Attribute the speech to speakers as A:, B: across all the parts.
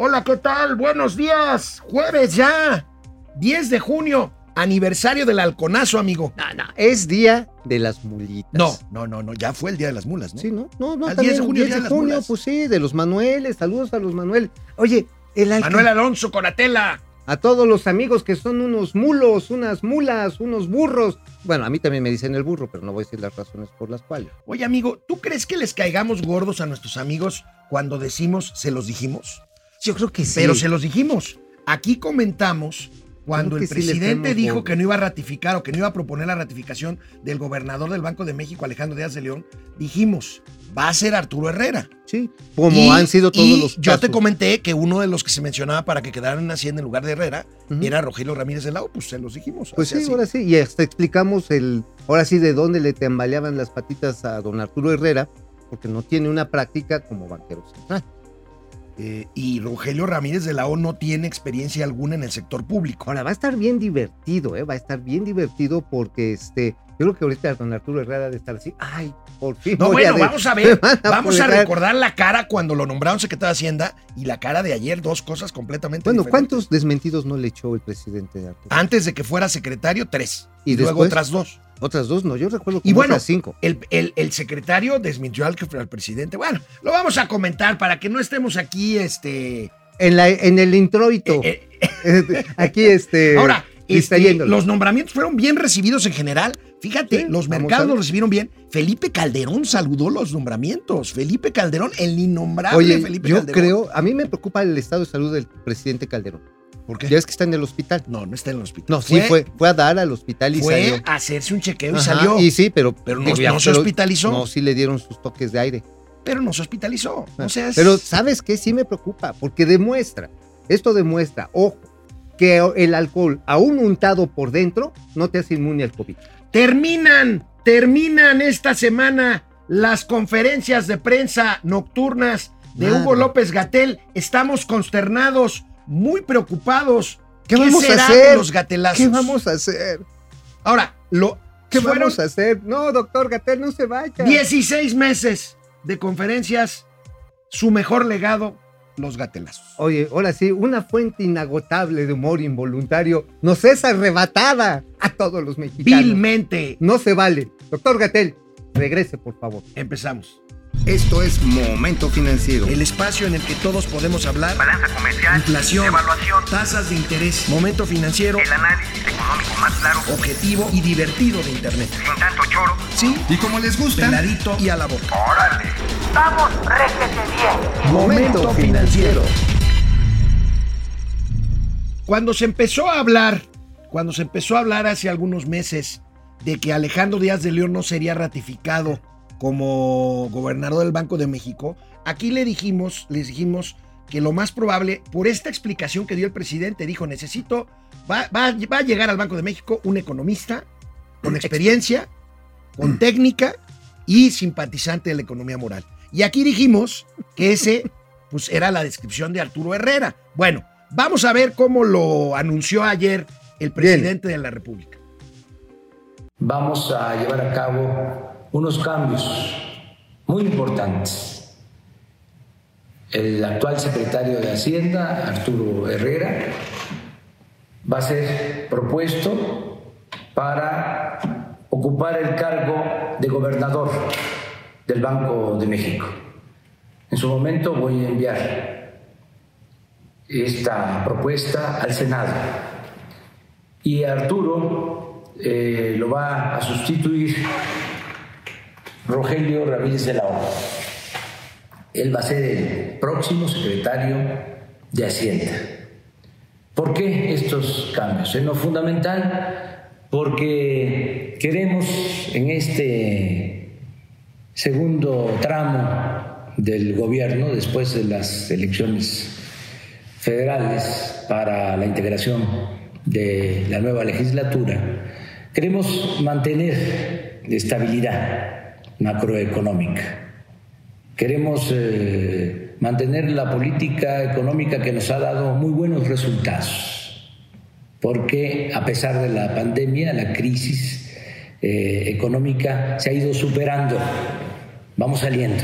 A: Hola, ¿qué tal? Buenos días. Jueves ya. 10 de junio. Aniversario del halconazo, amigo.
B: No, no, es día de las mulitas.
A: No, no, no, no. Ya fue el día de las mulas, ¿no?
B: Sí, no, no, no.
A: Al
B: también
A: 10 de junio,
B: 10
A: día
B: de junio,
A: mulas.
B: pues sí, de los Manueles. Saludos a los Manuel. Oye, el alca-
A: Manuel Alonso Conatela.
B: a todos los amigos que son unos mulos, unas mulas, unos burros. Bueno, a mí también me dicen el burro, pero no voy a decir las razones por las cuales.
A: Oye, amigo, ¿tú crees que les caigamos gordos a nuestros amigos cuando decimos se los dijimos?
B: Yo creo que sí.
A: Pero se los dijimos. Aquí comentamos cuando el
B: sí
A: presidente dijo que no iba a ratificar o que no iba a proponer la ratificación del gobernador del Banco de México, Alejandro Díaz de León, dijimos, va a ser Arturo Herrera.
B: Sí, como
A: Y-
B: han sido todos
A: y
B: los
A: Yo te
B: casos.
A: comenté que uno de los que se mencionaba para que quedaran en Hacienda en lugar de Herrera era Rogelio Ramírez de Lao, pues se los dijimos.
B: Pues sí,
A: así.
B: ahora sí, y hasta explicamos el, ahora sí, de dónde le tambaleaban las patitas a don Arturo Herrera, porque no tiene una práctica como banquero central.
A: Eh, y Rogelio Ramírez de Lao no tiene experiencia alguna en el sector público.
B: Ahora va a estar bien divertido, ¿eh? va a estar bien divertido porque este, yo creo que ahorita don Arturo Herrera ha de estar así, ay, por fin.
A: No,
B: a
A: bueno, vamos a ver, vamos a recordar la cara cuando lo nombraron secretario de Hacienda y la cara de ayer, dos cosas completamente
B: Bueno,
A: diferentes.
B: ¿cuántos desmentidos no le echó el presidente de Arturo?
A: Antes de que fuera secretario, tres.
B: ¿Y
A: Y, luego otras dos.
B: Otras dos, no, yo recuerdo como
A: Y bueno,
B: otras cinco.
A: El, el- el secretario desmintió al, al presidente. Bueno, lo vamos a comentar para que no estemos aquí, este...
B: En, la, en el introito,
A: eh, eh,
B: aquí este,
A: ahora, este, los nombramientos fueron bien recibidos en general. Fíjate,
B: Sí,
A: los mercados los recibieron bien. Felipe Calderón saludó los nombramientos. Felipe Calderón, el innombrable
B: Oye,
A: Felipe
B: yo
A: Calderón.
B: creo, a mí me preocupa el estado de salud del presidente Calderón.
A: ¿Por qué?
B: Ya ves que está en el hospital.
A: No, no está en el hospital.
B: No, sí, fue, fue a dar al hospital y
A: fue
B: salió.
A: a hacerse un chequeo y salió.
B: Y sí, pero,
A: Pero no-
B: digo, ya,
A: no se
B: pero-
A: hospitalizó.
B: No, sí le dieron sus toques de aire.
A: pero no se hospitalizó. O sea, es-
B: Pero ¿sabes qué? Sí me preocupa, porque demuestra, esto demuestra, ojo, que el alcohol, aún untado por dentro, no te hace inmune al COVID.
A: terminan, terminan esta semana las conferencias de prensa nocturnas de. Hugo López Gatel. Estamos consternados, muy preocupados.
B: ¿Qué vamos a hacer?
A: los gatelazos?
B: ¿Qué vamos a hacer?
A: Ahora, lo,
B: ¿Qué
A: fueron
B: vamos a hacer? No, doctor Gatel, no se vaya.
A: 16 meses de conferencias, su mejor legado, los gatelazos.
B: Oye, ahora sí, una fuente inagotable de humor involuntario nos es arrebatada a todos los mexicanos.
A: Vilmente.
B: No se vale. Doctor Gatel, regrese, por favor.
A: Empezamos.
C: Esto es Momento Financiero.
A: El espacio en el que todos podemos hablar.
D: balanza comercial,
A: Inflación,
D: evaluación,
A: tasas de interés, momento financiero,
D: el análisis económico más claro,
A: objetivo y divertido de Internet.
D: sin tanto choro.
A: Sí,
C: Y como les gusta,
A: peladito y a la boca.
D: ¡Órale! ¡Vamos, réjete bien!
A: Momento financiero. Cuando se empezó a hablar, cuando se empezó a hablar hace algunos meses de que Alejandro Díaz de León no sería ratificado como gobernador del Banco de México, aquí le dijimos, les dijimos que lo más probable, por esta explicación que dio el presidente, dijo, necesito, va, va- va a llegar al Banco de México un economista con experiencia, con técnica y simpatizante de la economía moral. Y aquí dijimos que ese pues era la descripción de Arturo Herrera. Bueno, vamos a ver cómo lo anunció ayer el presidente de la República.
E: vamos a llevar a cabo unos cambios muy importantes. El actual secretario de Hacienda, Arturo Herrera, va a ser propuesto para ocupar el cargo de gobernador del Banco de México. En su momento voy a enviar esta propuesta al Senado y Arturo eh, lo va a sustituir Rogelio Ramírez de la O. Él va a ser el próximo secretario de Hacienda. ¿Por qué estos cambios? En lo fundamental, porque queremos en este segundo tramo del gobierno, después de las elecciones federales para la integración de la nueva legislatura, queremos mantener estabilidad macroeconómica. Queremos eh, mantener la política económica que nos ha dado muy buenos resultados, porque a pesar de la pandemia, la crisis eh, económica se ha ido superando, vamos saliendo.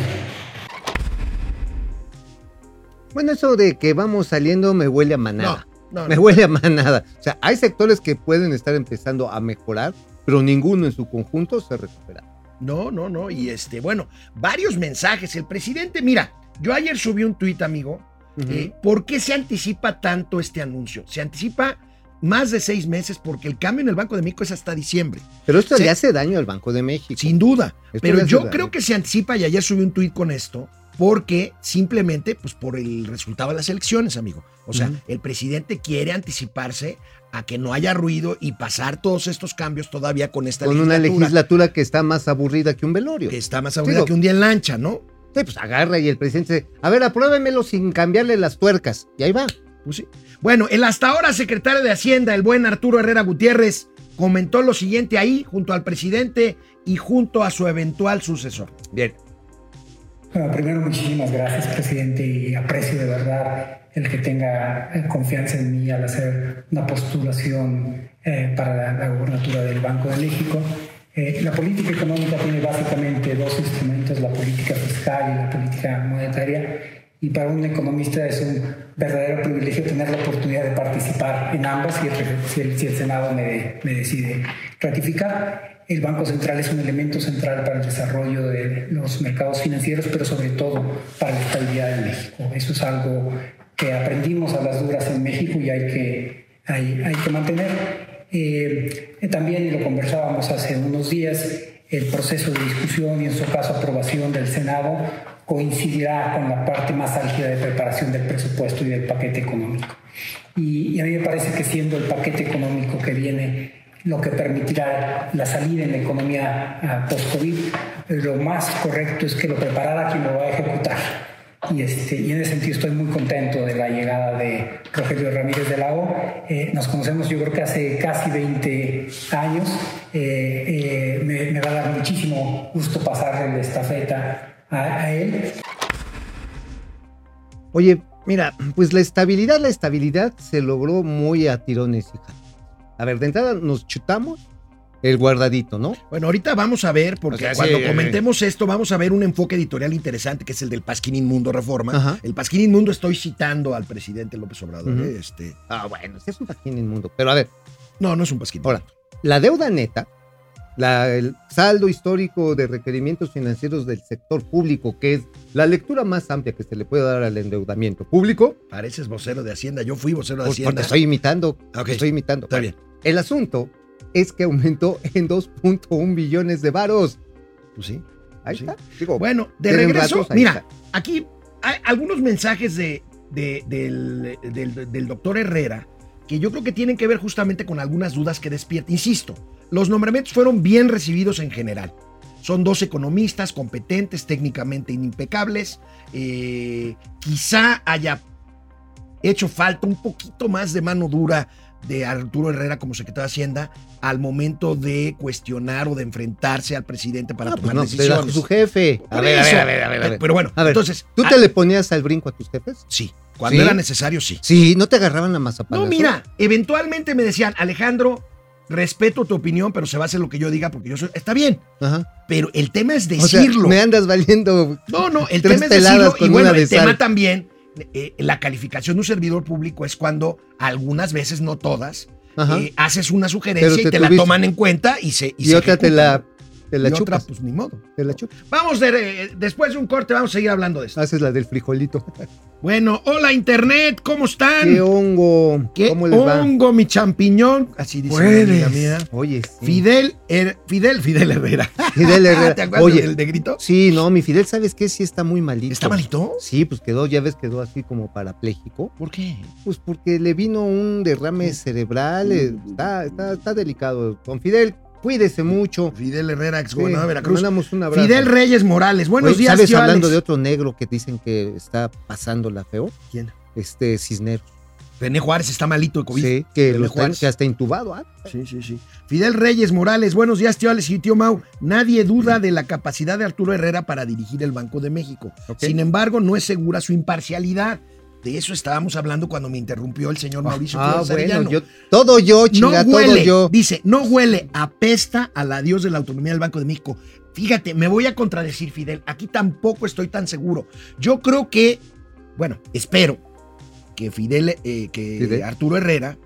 B: Bueno, eso de que vamos saliendo me huele a manada.
A: No, no,
B: me
A: no.
B: huele a manada. O sea, hay sectores que pueden estar empezando a mejorar, pero ninguno en su conjunto se recupera.
A: No, no, no. Y este, bueno, varios mensajes. El presidente, mira, yo ayer subí un tuit, amigo. eh, ¿Por qué se anticipa tanto este anuncio? Se anticipa más de seis meses porque el cambio en el Banco de México es hasta diciembre.
B: Pero esto
A: Sí.
B: le hace daño al Banco de México.
A: Sin duda.
B: Esto
A: Pero yo
B: daño.
A: creo que se anticipa y ayer subí un tuit con esto porque simplemente, pues por el resultado de las elecciones, amigo. O sea, el presidente quiere anticiparse a que no haya ruido y pasar todos estos cambios todavía con esta
B: Con una
A: legislatura,
B: legislatura que está más aburrida que un velorio.
A: que está más aburrida
B: Digo-
A: que un día en lancha, ¿no?
B: Sí, pues agarra y el presidente dice, a ver, apruébemelo sin cambiarle las tuercas. Y ahí va.
A: Pues sí. Bueno, el hasta ahora secretario de Hacienda, el buen Arturo Herrera Gutiérrez, comentó lo siguiente ahí, junto al presidente y junto a su eventual sucesor.
B: Bien.
F: Bueno, primero muchísimas gracias, presidente, y aprecio de verdad el que tenga eh, confianza en mí al hacer una postulación eh, para la, la gobernatura del Banco de México. Eh, la política económica tiene básicamente dos instrumentos, la política fiscal y la política monetaria, y para un economista es un verdadero privilegio tener la oportunidad de participar en ambas si el, si el- si el Senado me, me decide ratificar. El Banco Central es un elemento central para el desarrollo de los mercados financieros, pero sobre todo para la estabilidad de México. Eso es algo que aprendimos a las duras en México y hay que, hay, hay que mantener. Eh, también, lo conversábamos hace unos días, el proceso de discusión y en su caso aprobación del Senado coincidirá con la parte más álgida de preparación del presupuesto y del paquete económico. Y, y a mí me parece que siendo el paquete económico que viene lo que permitirá la salida en la economía ah, post-COVID, lo más correcto es que lo preparara quien lo va a ejecutar. Y, este, y en ese sentido estoy muy contento de la llegada de Rogelio Ramírez de la O. Eh, nos conocemos yo creo que hace casi 20 años. Eh, eh, me, me va a dar muchísimo gusto pasarle la estafeta a, a él.
B: Oye, mira, pues la estabilidad, la estabilidad se logró muy a tirones, hija. A ver, de entrada nos chutamos el guardadito, ¿no?
A: Bueno, ahorita vamos a ver, porque
B: O sea, sí,
A: cuando
B: eh,
A: comentemos esto, vamos a ver un enfoque editorial interesante, que es el del Pasquín Inmundo Reforma.
B: Ajá.
A: El Pasquín Inmundo estoy citando al presidente López Obrador. ¿eh? este,
B: Ah, bueno, sí es un paquín inmundo. Pero a ver,
A: no, no es un Pasquín.
B: Ahora, la deuda neta, la- el saldo histórico de requerimientos financieros del sector público, que es la lectura más amplia que se le puede dar al endeudamiento público,
A: Pareces vocero de Hacienda. Yo fui vocero de
B: pues, porque
A: Hacienda.
B: estoy imitando, estoy imitando.
A: Está bien.
B: El asunto es que aumentó en 2.1 billones de varos.
A: Pues sí.
B: Ahí
A: Sí.
B: está. Digo,
A: Bueno, de regreso,
B: ratos,
A: mira,
B: está.
A: aquí hay algunos mensajes de, de- del, del- del doctor Herrera que yo creo que tienen que ver justamente con algunas dudas que despierta. Insisto, los nombramientos fueron bien recibidos en general. Son dos economistas competentes, técnicamente impecables. Eh, quizá haya hecho falta un poquito más de mano dura de Arturo Herrera como secretario de Hacienda al momento de cuestionar o de enfrentarse al presidente para
B: Ah, pues
A: tomar
B: no,
A: decisiones.
B: su jefe. A ver, a ver, a ver, a ver, a ver.
A: Pero bueno,
B: A ver,
A: entonces.
B: ¿Tú
A: ah,
B: te le ponías al brinco a tus jefes?
A: Sí, cuando
B: ¿Sí?
A: era necesario, sí.
B: Sí, no te agarraban la mazapán.
A: No, mira, eventualmente me decían, Alejandro, respeto tu opinión, pero se va a hacer lo que yo diga porque yo soy. Está bien,
B: Ajá.
A: pero el tema es
B: O sea,
A: decirlo.
B: me andas valiendo.
A: No, no, el tema es decirlo. Y bueno, el tema
B: sal.
A: también, eh, la calificación de un servidor público es cuando algunas veces, no todas, eh, haces una sugerencia
B: te
A: y te la toman en cuenta y se.
B: y
A: se
B: otra te la. Te la
A: y otra,
B: chupas.
A: pues ni modo.
B: Te la chupas.
A: Vamos, de- eh, después de un corte, vamos a seguir hablando de esto.
B: Haces la del frijolito.
A: Bueno, hola Internet, ¿cómo están?
B: ¿Qué hongo?
A: ¿Qué
B: ¿Cómo les va?
A: hongo, mi champiñón? Así dice
B: Puedes.
A: amiga mía.
B: Oye, sí.
A: Fidel, Her- Fidel, Fidel Herrera.
B: Fidel Herrera.
A: ¿Te acuerdas
B: Oye.
A: del de grito?
B: Sí, no, mi Fidel, ¿sabes qué? Sí está muy malito.
A: ¿Está malito?
B: Sí, pues quedó, ya ves, quedó así como parapléjico.
A: ¿Por qué?
B: Pues porque le vino un derrame cerebral. eh, Está, está, está delicado. Con Fidel, cuídese mucho.
A: Fidel Herrera, ex
B: Sí,
A: gobernador de
B: le
A: Veracruz.
B: mandamos un abrazo.
A: Fidel Reyes Morales, buenos
B: Oye,
A: días,
B: ¿Sabes
A: tío
B: hablando
A: Alex?
B: de otro negro que dicen que está pasándola feo?
A: ¿Quién?
B: Este Cisneros.
A: René Juárez está malito de COVID.
B: Sí, que,
A: René
B: lo está- que hasta intubado. ¿ah?
A: Sí, sí, sí. Fidel Reyes Morales, buenos días, tío Alex y tío Mau. Nadie duda de la capacidad de Arturo Herrera para dirigir el Banco de México. Sin embargo, no es segura su imparcialidad. De eso estábamos hablando cuando me interrumpió el señor Mauricio
B: Ah,
A: Flores
B: bueno, yo, todo yo, chinga,
A: no
B: todo
A: huele,
B: yo.
A: dice, no huele, apesta al adiós de la autonomía del Banco de México. Fíjate, me voy a contradecir, Fidel, aquí tampoco estoy tan seguro. Yo creo que bueno, espero que Fidel, eh, que
B: Fidel.
A: Arturo Herrera,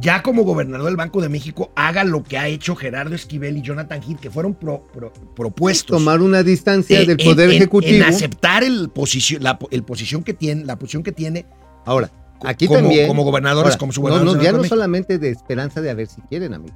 A: ya como gobernador del Banco de México, haga lo que ha hecho Gerardo Esquivel y Jonathan Heath, que fueron pro- pro- propuestos.
B: Tomar una distancia
A: eh,
B: del Poder
A: en-
B: Ejecutivo.
A: En aceptar el posición, la, el posición que tiene, la posición que tiene
B: Ahora, aquí
A: como,
B: también.
A: como gobernadores,
B: Ahora,
A: como su
B: no,
A: gobernador.
B: no,
A: del
B: ya no solamente de esperanza de a ver si quieren, amigo.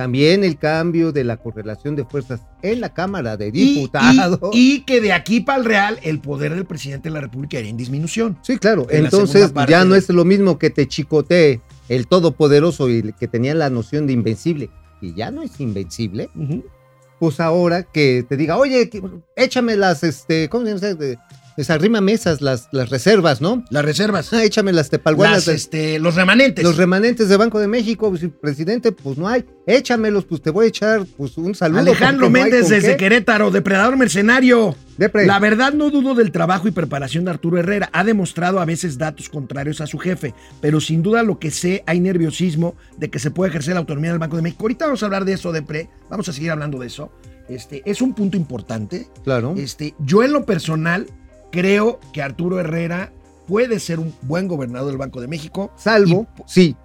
B: También el cambio de la correlación de fuerzas en la Cámara de Diputados.
A: Y, y que de aquí para el Real, el poder del presidente de la República iría en disminución.
B: Sí, claro.
A: en la
B: Entonces ya no es lo mismo que te chicotee el todopoderoso y el que tenía la noción de invencible, y ya no es invencible. Pues ahora que te diga, oye, échame las, este, ¿cómo se llama? De- Desarrímame esas, las, las reservas, ¿no?
A: Las reservas.
B: Ah, échame las tepalguanas,
A: Las,
B: de-
A: este, los remanentes.
B: los remanentes de Banco de México, pues, presidente, pues no hay. Échamelos, pues te voy a echar pues un saludo.
A: Alejandro
B: no
A: Méndez desde
B: qué.
A: Querétaro, depredador mercenario.
B: Depre.
A: La verdad no dudo del trabajo y preparación de Arturo Herrera. Ha demostrado a veces datos contrarios a su jefe, pero sin duda lo que sé hay nerviosismo de que se puede ejercer la autonomía del Banco de México. Ahorita vamos a hablar de eso, Depre. Vamos a seguir hablando de eso. Este, es un punto importante.
B: Claro.
A: Este, yo en lo personal creo que Arturo Herrera puede ser un buen gobernador del Banco de México.
B: Salvo,
A: Y-
B: sí.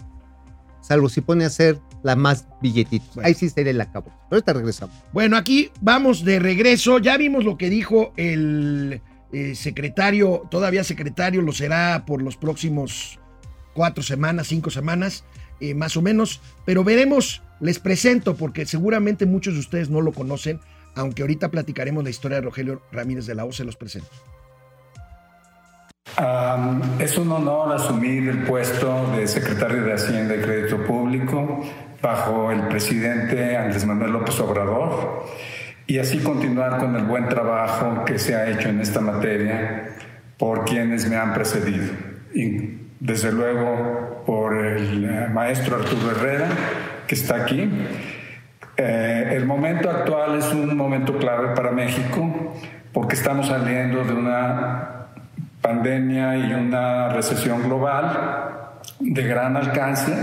B: Salvo si pone a hacer la más billetitos.
A: Bueno.
B: Ahí sí sería el acabo. Pero ahorita regresamos.
A: Bueno, aquí vamos de regreso. Ya vimos lo que dijo el eh, secretario, todavía secretario, lo será por los próximos cuatro semanas, cinco semanas, eh, más o menos. Pero veremos, les presento, porque seguramente muchos de ustedes no lo conocen, aunque ahorita platicaremos la historia de Rogelio Ramírez de la O, se los presento.
G: Am, es un honor asumir el puesto de secretario de Hacienda y Crédito Público bajo el presidente Andrés Manuel López Obrador y así continuar con el buen trabajo que se ha hecho en esta materia por quienes me han precedido. Y desde luego por el eh, maestro Arturo Herrera, que está aquí. Eh, el momento actual es un momento clave para México porque estamos saliendo de una pandemia y una recesión global de gran alcance.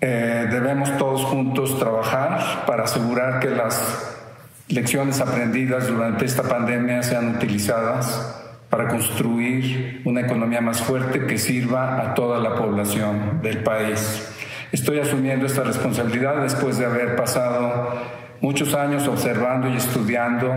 G: Eh, debemos todos juntos trabajar para asegurar que las lecciones aprendidas durante esta pandemia sean utilizadas para construir una economía más fuerte que sirva a toda la población del país. Estoy asumiendo esta responsabilidad después de haber pasado muchos años observando y estudiando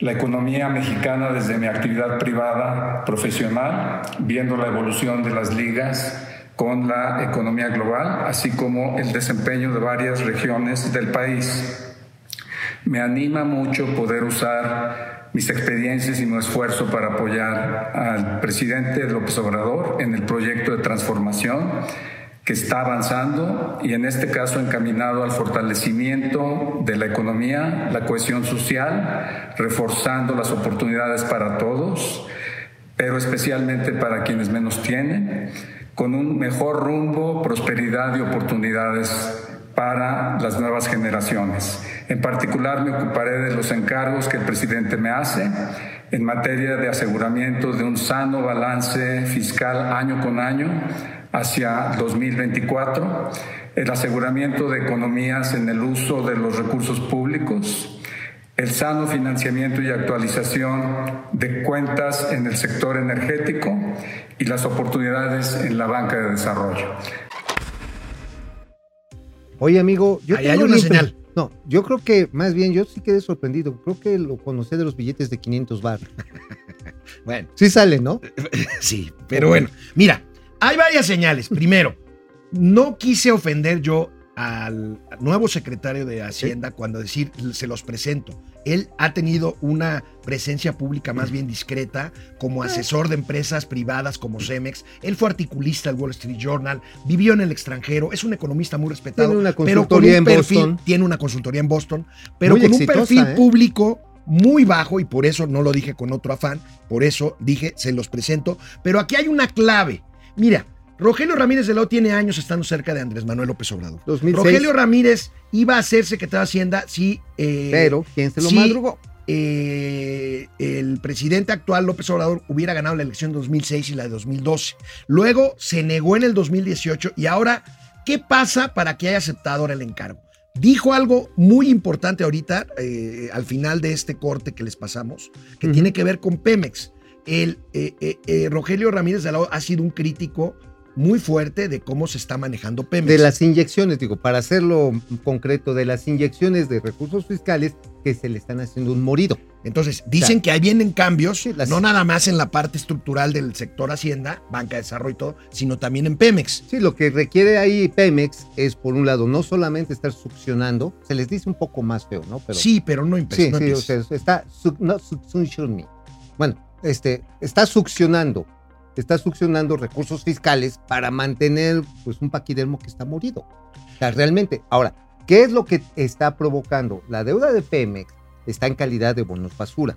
G: la economía mexicana desde mi actividad privada profesional, viendo la evolución de las ligas con la economía global, así como el desempeño de varias regiones del país. Me anima mucho poder usar mis experiencias y mi esfuerzo para apoyar al presidente López Obrador en el proyecto de transformación que está avanzando y en este caso encaminado al fortalecimiento de la economía, la cohesión social, reforzando las oportunidades para todos, pero especialmente para quienes menos tienen, con un mejor rumbo, prosperidad y oportunidades para las nuevas generaciones. En particular me ocuparé de los encargos que el presidente me hace en materia de aseguramiento de un sano balance fiscal año con año hacia 2024, el aseguramiento de economías en el uso de los recursos públicos, el sano financiamiento y actualización de cuentas en el sector energético y las oportunidades en la banca de desarrollo.
B: Oye, amigo, yo
A: Ahí hay una señal.
B: No, yo creo que más bien yo sí quedé sorprendido. Creo que lo conocí de los billetes de 500 bar.
A: Bueno,
B: Sí sale, ¿no?
A: sí, pero bueno, mira, hay varias señales. Primero, no quise ofender yo al nuevo secretario de Hacienda cuando decir se los presento. Él ha tenido una presencia pública más bien discreta como asesor de empresas privadas como Cemex. Él fue articulista del Wall Street Journal, vivió en el extranjero, es un economista muy respetado.
B: Tiene una
A: pero con
B: consultoría
A: un
B: en
A: perfil,
B: Boston.
A: Tiene una consultoría en Boston, pero
B: Muy
A: con un perfil
B: ¿eh?
A: público muy bajo y por eso no lo dije con otro afán, por eso dije se los presento. Pero aquí hay una clave. Mira, Rogelio Ramírez de Lao tiene años estando cerca de Andrés Manuel López Obrador.
B: 2006.
A: Rogelio Ramírez iba a ser secretario de Hacienda si, eh,
B: Pero, ¿quién se lo madrugó?
A: eh, el presidente actual López Obrador hubiera ganado la elección de 2006 y la de 2012. Luego se negó en el 2018 y ahora, ¿qué pasa para que haya aceptado ahora el encargo? Dijo algo muy importante ahorita, eh, al final de este corte que les pasamos, que tiene que ver con Pemex. El eh, eh, eh, Rogelio Ramírez de ha sido un crítico muy fuerte de cómo se está manejando Pemex.
B: De las inyecciones, digo, para hacerlo concreto, de las inyecciones de recursos fiscales que se le están haciendo un morido.
A: Entonces, dicen que ahí vienen cambios,
B: Sí, las-
A: no nada más en la parte estructural del sector Hacienda, banca de desarrollo y todo, sino también en Pemex.
B: Sí, lo que requiere ahí Pemex es, por un lado, no solamente estar succionando, se les dice un poco más feo, ¿no? Pero,
A: sí, pero no empezó.
B: sí,
A: no
B: sí, o sea, está, no. Bueno, este, está succionando, está succionando recursos fiscales para mantener, pues, un paquidermo que está morido. O sea, realmente, ahora, ¿qué es lo que está provocando? La deuda de Pemex está en calidad de bonos basura.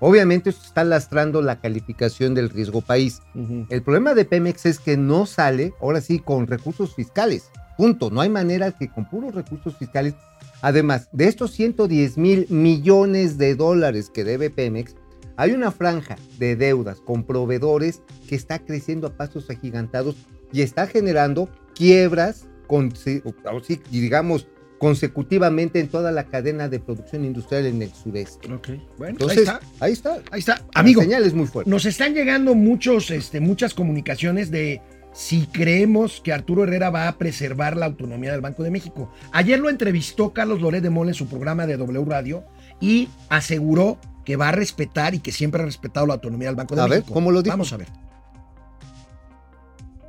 B: Obviamente esto está lastrando la calificación del riesgo país. El problema de Pemex es que no sale, ahora sí, con recursos fiscales. Punto. No hay manera que con puros recursos fiscales. Además, de estos 110 mil millones de dólares que debe Pemex, hay una franja de deudas con proveedores que está creciendo a pasos agigantados y está generando quiebras, con, digamos, consecutivamente en toda la cadena de producción industrial en el sureste.
A: Ok, bueno,
B: Entonces,
A: ahí está.
B: ahí está.
A: Ahí está. Amigo,
B: La señal es muy fuerte.
A: nos están llegando muchos, este, muchas comunicaciones de si creemos que Arturo Herrera va a preservar la autonomía del Banco de México. Ayer lo entrevistó Carlos Loret de Mola en su programa de W Radio y aseguró que va a respetar y que siempre ha respetado la autonomía del Banco de
B: A ver,
A: México.
B: ¿cómo lo dijo?
A: Vamos a ver.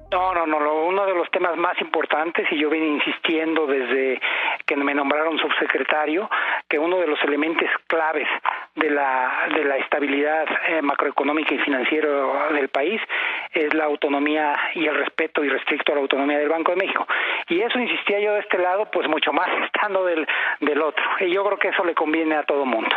H: No, no, no, lo- uno de los temas más importantes, y yo vine insistiendo desde que me nombraron subsecretario, que uno de los elementos claves de la, de la estabilidad eh, macroeconómica y financiera del país es la autonomía y el respeto irrestricto a la autonomía del Banco de México. Y eso insistía yo de este lado, pues mucho más estando del, del otro. Y yo creo que eso le conviene a todo mundo.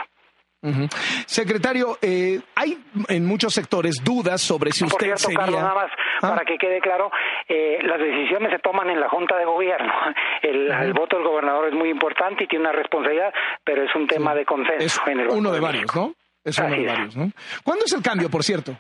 I: Secretario, eh, hay en muchos sectores dudas sobre si
H: Por
I: usted
H: cierto,
I: sería...
H: Carlos, nada más
I: Ah.
H: para que quede claro, eh, las decisiones se toman en la Junta de Gobierno. El, el voto del gobernador es muy importante y tiene una responsabilidad, pero es un tema de consenso
I: Es
H: en el Banco
I: uno de varios, ¿no? Es uno de varios, ¿no? ¿Cuándo es el cambio, por cierto?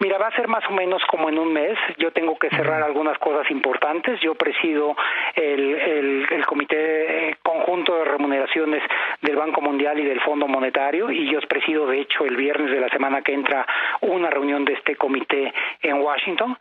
H: Mira, va a ser más o menos como en un mes. Yo tengo que cerrar algunas cosas importantes. Yo presido el, el, el Comité Conjunto de Remuneraciones del Banco Mundial y del Fondo Monetario y yo presido, de hecho, el viernes de la semana que entra una reunión de este comité en Washington.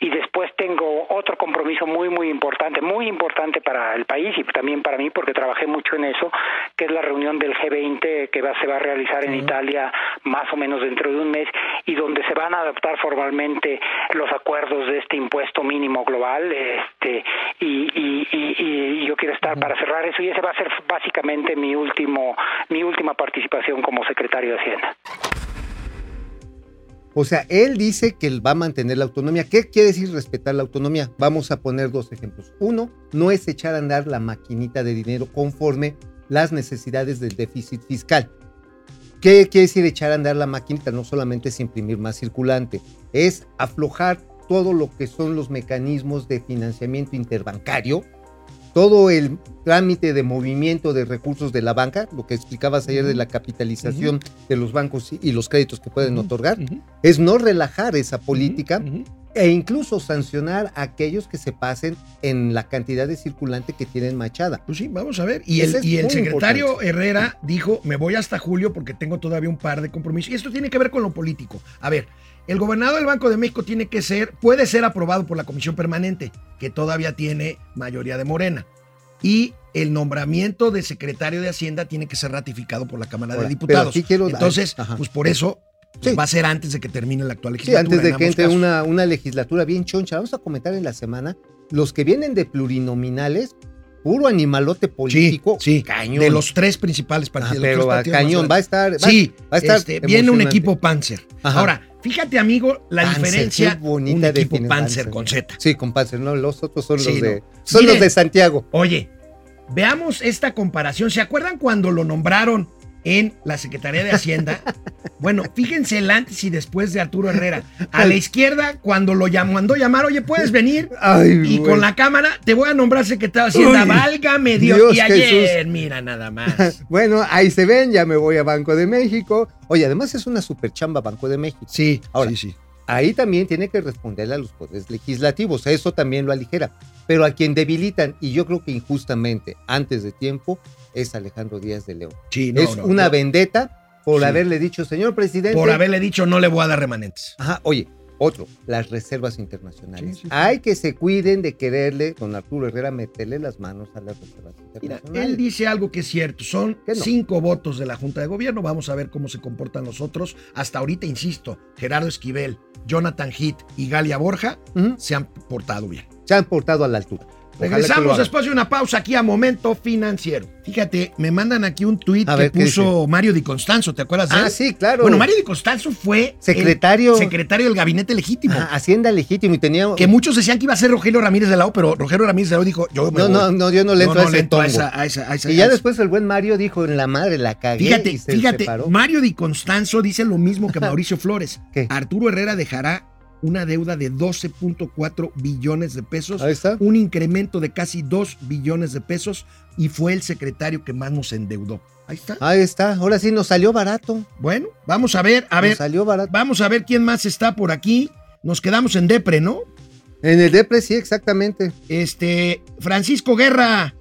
H: Y después tengo otro compromiso muy, muy importante, muy importante para el país y también para mí, porque trabajé mucho en eso, que es la reunión del G20 que va, se va a realizar en Italia más o menos dentro de un mes y donde se van a adaptar formalmente los acuerdos de este impuesto mínimo global este y, y, y, y yo quiero estar para cerrar eso y ese va a ser básicamente mi último mi última participación como secretario de Hacienda.
B: O sea, él dice que él va a mantener la autonomía. ¿Qué quiere decir respetar la autonomía? Vamos a poner dos ejemplos. Uno, no es echar a andar la maquinita de dinero conforme las necesidades del déficit fiscal. ¿Qué quiere decir echar a andar la maquinita? No solamente es imprimir más circulante, es aflojar todo lo que son los mecanismos de financiamiento interbancario, todo el trámite de movimiento de recursos de la banca, lo que explicabas ayer de la capitalización de los bancos y- los créditos que pueden otorgar, es no relajar esa política e incluso sancionar a aquellos que se pasen en la cantidad de circulante que tienen machada.
A: Pues sí, vamos a ver. Y el,
B: Ese es
A: y el
B: muy
A: secretario
B: importante.
A: Herrera dijo, me voy hasta julio porque tengo todavía un par de compromisos. Y esto tiene que ver con lo político. A ver, el gobernador del Banco de México tiene que ser, puede ser aprobado por la Comisión Permanente, que todavía tiene mayoría de Morena. Y el nombramiento de secretario de Hacienda tiene que ser ratificado por la Cámara
B: Ahora,
A: de Diputados.
B: quiero-
A: Entonces,
B: Ajá.
A: pues por eso pues,
B: Sí.
A: va a ser antes de que termine la actual
B: Sí,
A: legislatura.
B: antes de que entre
A: casos.
B: una, una legislatura bien choncha, vamos a comentar en la semana, los que vienen de plurinominales, puro animalote político,
A: sí,
B: cañón.
A: De los tres principales
B: Ah,
A: partidos. los
B: pero
A: tres
B: a
A: partidos
B: cañón, va a estar, va,
A: Sí,
B: va a estar
A: este, viene un equipo Panzer.
B: Ajá.
A: Ahora, fíjate, amigo, la
B: Panzer,
A: diferencia.
B: qué bonita
A: un equipo
B: definición,
A: Panzer con Z.
B: Sí, con Panzer, no, los otros son
A: Sí,
B: los de,
A: no.
B: son los de Santiago.
A: Oye, veamos esta comparación. ¿Se acuerdan cuando lo nombraron en la Secretaría de Hacienda? Bueno, fíjense el antes y después de Arturo Herrera. A la izquierda, cuando lo llamó, mandó llamar, oye, puedes venir.
B: Ay,
A: Y
B: güey.
A: con la cámara te voy a nombrar secretario de Hacienda.
B: Uy,
A: Válgame Dios.
B: Dios
A: y ayer,
B: Jesús.
A: mira nada más.
B: Bueno, ahí se ven, ya me voy a Banco de México. Oye, además es una super chamba Banco de México.
A: Sí,
B: Ahora,
A: sí, sí.
B: Ahí también tiene que responderle a los poderes legislativos, eso también lo aligera. Pero a quien debilitan, y yo creo que injustamente, antes de tiempo, es Alejandro Díaz de León.
A: Sí, no,
B: es
A: no,
B: una
A: no.
B: vendetta por
A: Sí.
B: haberle dicho, señor presidente.
A: Por haberle dicho no le voy a dar remanentes.
B: Ajá, oye, otro, las reservas internacionales.
A: Sí, sí, sí.
B: Hay que se cuiden de quererle, don Arturo Herrera, meterle las manos a las reservas
A: Mira,
B: internacionales.
A: él dice algo que es cierto. Son cinco votos de la Junta de Gobierno. Vamos a ver cómo se comportan los otros. Hasta ahorita, insisto, Gerardo Esquivel, Jonathan Heath y Galia Borja se han portado bien.
B: Se han portado a la altura.
A: Regresamos después de una pausa aquí a Momento Financiero. Fíjate, me mandan aquí un tuit que
B: ver, ¿qué
A: puso Mario Di Constanzo, ¿te acuerdas de
B: Ah,
A: él?
B: sí, claro.
A: Bueno, Mario Di Constanzo fue
B: Secretario.
A: secretario del gabinete legítimo.
B: Hacienda legítimo y tenía.
A: Que muchos decían que iba a ser Rogelio Ramírez de la O, pero Rogelio Ramírez de la O dijo, yo me
B: No,
A: voy.
B: no, no, yo no le entro a ese
A: le entro a
B: tongo.
A: esa- a esa- a esa-
B: Y ya después el buen Mario dijo en la madre, la cagué.
A: Fíjate,
B: y se
A: fíjate,
B: separó.
A: Mario Di Constanzo dice lo mismo que Mauricio Flores.
B: ¿Qué?
A: Arturo Herrera dejará una deuda de 12.4 billones de pesos,
B: Ahí está.
A: un incremento de casi 2 billones de pesos y fue el secretario que más nos endeudó. Ahí está.
B: Ahí está. Ahora sí nos salió barato.
A: Bueno, vamos a ver, a
B: nos
A: ver,
B: salió barato.
A: vamos a ver quién más está por aquí. Nos quedamos en Depre, ¿no?
B: En el Depre, sí, exactamente.
A: Este, Francisco Guerra.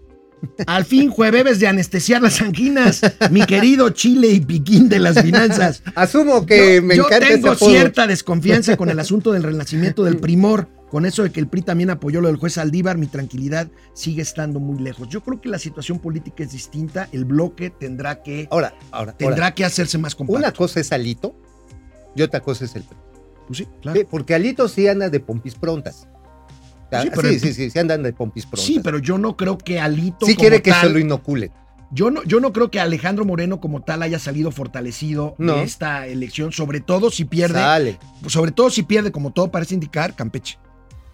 A: Al fin jueves de anestesiar las anginas, mi querido Chile y Piquín de las finanzas.
B: Asumo que
A: yo,
B: me
A: yo
B: encanta
A: tengo
B: ese apodo.
A: cierta desconfianza con el asunto del renacimiento del primor. Con eso de que el PRI también apoyó lo del juez Aldívar, mi tranquilidad sigue estando muy lejos. Yo creo que la situación política es distinta. El bloque tendrá que,
B: Ahora, ahora,
A: tendrá
B: ahora,
A: que hacerse más compacto.
B: Una cosa es Alito y otra cosa es el PRI.
A: Pues sí, claro.
B: Sí, Porque Alito sí anda de pompis prontas. Ah,
A: Sí,
B: Sí,
A: pero el-
B: sí, sí, sí, andan de pompis prontas.
A: Sí, pero yo no creo que Alito
B: sí
A: como
B: quiere que
A: tal-
B: se lo inoculen.
A: Yo no, yo no creo que Alejandro Moreno como tal haya salido fortalecido
B: No.
A: de esta elección, sobre todo si pierde,
B: Sale.
A: sobre todo si pierde, como todo parece indicar, Campeche.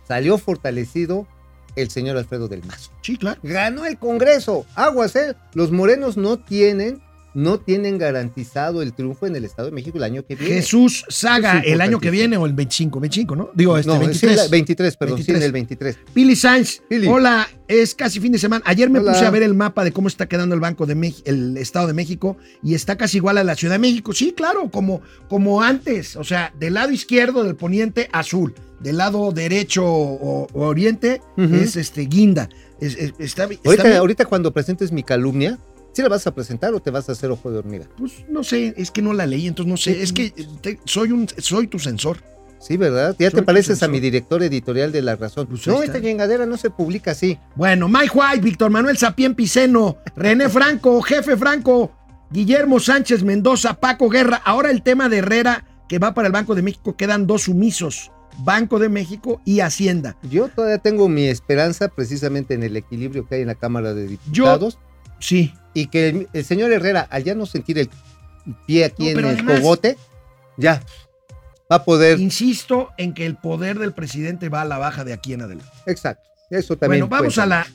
B: Salió fortalecido el señor Alfredo del Mazo.
A: Sí, claro.
B: Ganó el Congreso. Aguas, ¿eh? Los morenos no tienen, no tienen garantizado el triunfo en el Estado de México el año que viene.
A: Jesús Saga, el año que viene o el 25, 25, ¿no? Digo, este
B: no,
A: 23.
B: sí, la- 23, perdón,
A: 23.
B: sí, en el 23.
A: Pili Sainz,
B: Pili.
A: hola, es casi fin de semana. Ayer me
B: Hola.
A: puse a ver el mapa de cómo está quedando el Banco de México, el Estado de México, y está casi igual a la Ciudad de México. Sí, claro, como, como antes. O sea, del lado izquierdo del poniente, azul. Del lado derecho o, o oriente es este guinda. Es- es- está, está
B: Ahorita,
A: bien.
B: ahorita cuando presentes mi calumnia, ¿sí la vas a presentar o te vas a hacer ojo de hormiga?
A: Pues no sé, es que no la leí, entonces no sé. Es que te- soy un soy tu censor.
B: Sí, ¿verdad? Ya
A: Soy
B: te pareces a mi director editorial de La Razón.
A: Pues
B: no, esta chingadera no se publica así.
A: Bueno, Mike White, Víctor Manuel Sapien Piceno, René Franco, Jefe Franco, Guillermo Sánchez Mendoza, Paco Guerra. Ahora el tema de Herrera que va para el Banco de México quedan dos sumisos, Banco de México y Hacienda.
B: Yo todavía tengo mi esperanza precisamente en el equilibrio que hay en la Cámara de Diputados
A: Sí,
B: y que el, el señor Herrera, al ya no sentir el pie aquí
A: No,
B: en el
A: además-
B: cogote, ya va a poder.
A: insisto en que el poder del presidente va a la baja de aquí en adelante.
B: Exacto. Eso también.
A: Bueno, vamos
B: cuenta.
A: a la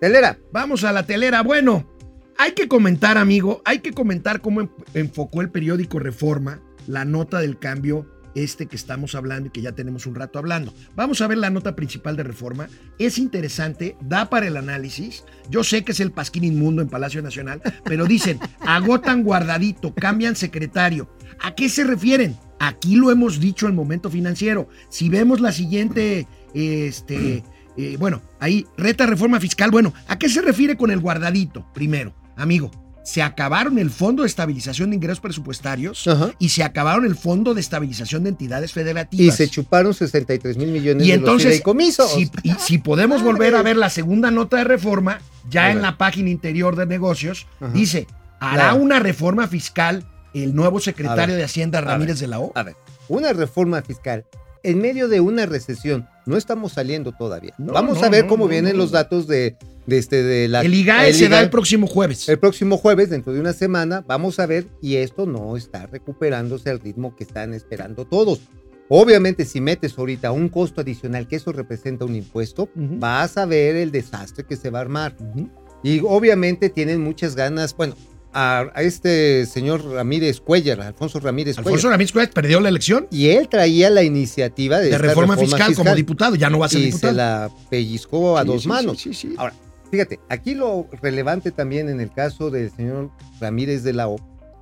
B: Telera.
A: Vamos a la telera. Bueno, hay que comentar, amigo, hay que comentar cómo en- enfocó el periódico Reforma la nota del cambio este que estamos hablando y que ya tenemos un rato hablando. Vamos a ver la nota principal de Reforma. Es interesante, da para el análisis. Yo sé que es el pasquín inmundo en Palacio Nacional, pero dicen, agotan guardadito, cambian secretario. ¿A qué se refieren? Aquí lo hemos dicho en momento financiero. Si vemos la siguiente, este, eh, bueno, ahí, reta reforma fiscal. Bueno, ¿a qué se refiere con el guardadito? Primero, amigo, se acabaron el Fondo de Estabilización de Ingresos Presupuestarios
B: Ajá.
A: y se acabaron el Fondo de Estabilización de Entidades
B: Y
A: Federativas.
B: se chuparon 63 mil millones
A: Y
B: de
A: entonces,
B: los
A: si, y si podemos
B: Madre.
A: volver a ver la segunda nota de reforma, ya en la página interior de negocios,
B: Ajá.
A: dice, hará una reforma fiscal el nuevo secretario de Hacienda Ramírez de la O.
B: A ver, una reforma fiscal en medio de una recesión. No estamos saliendo todavía.
A: No,
B: Vamos
A: no,
B: a ver
A: no,
B: cómo vienen los datos de, de este de la
A: el IGAE se da el próximo jueves.
B: El próximo jueves, dentro de una semana, vamos a ver y esto no está recuperándose al ritmo que están esperando todos. Obviamente, si metes ahorita un costo adicional, que eso representa un impuesto, vas a ver el desastre que se va a armar. Y obviamente tienen muchas ganas, bueno, a, a este señor Ramírez Cuellar, Alfonso Ramírez
A: Alfonso
B: Cuellar.
A: Ramírez Cuevas perdió la elección
B: Y él traía la iniciativa de,
A: de reforma, fiscal, como diputado, ya no va a ser
B: y
A: diputado.
B: se la pellizcó a
A: Sí,
B: dos
A: sí,
B: manos.
A: sí.
B: Ahora, fíjate, aquí lo relevante también en el caso del señor Ramírez de la O,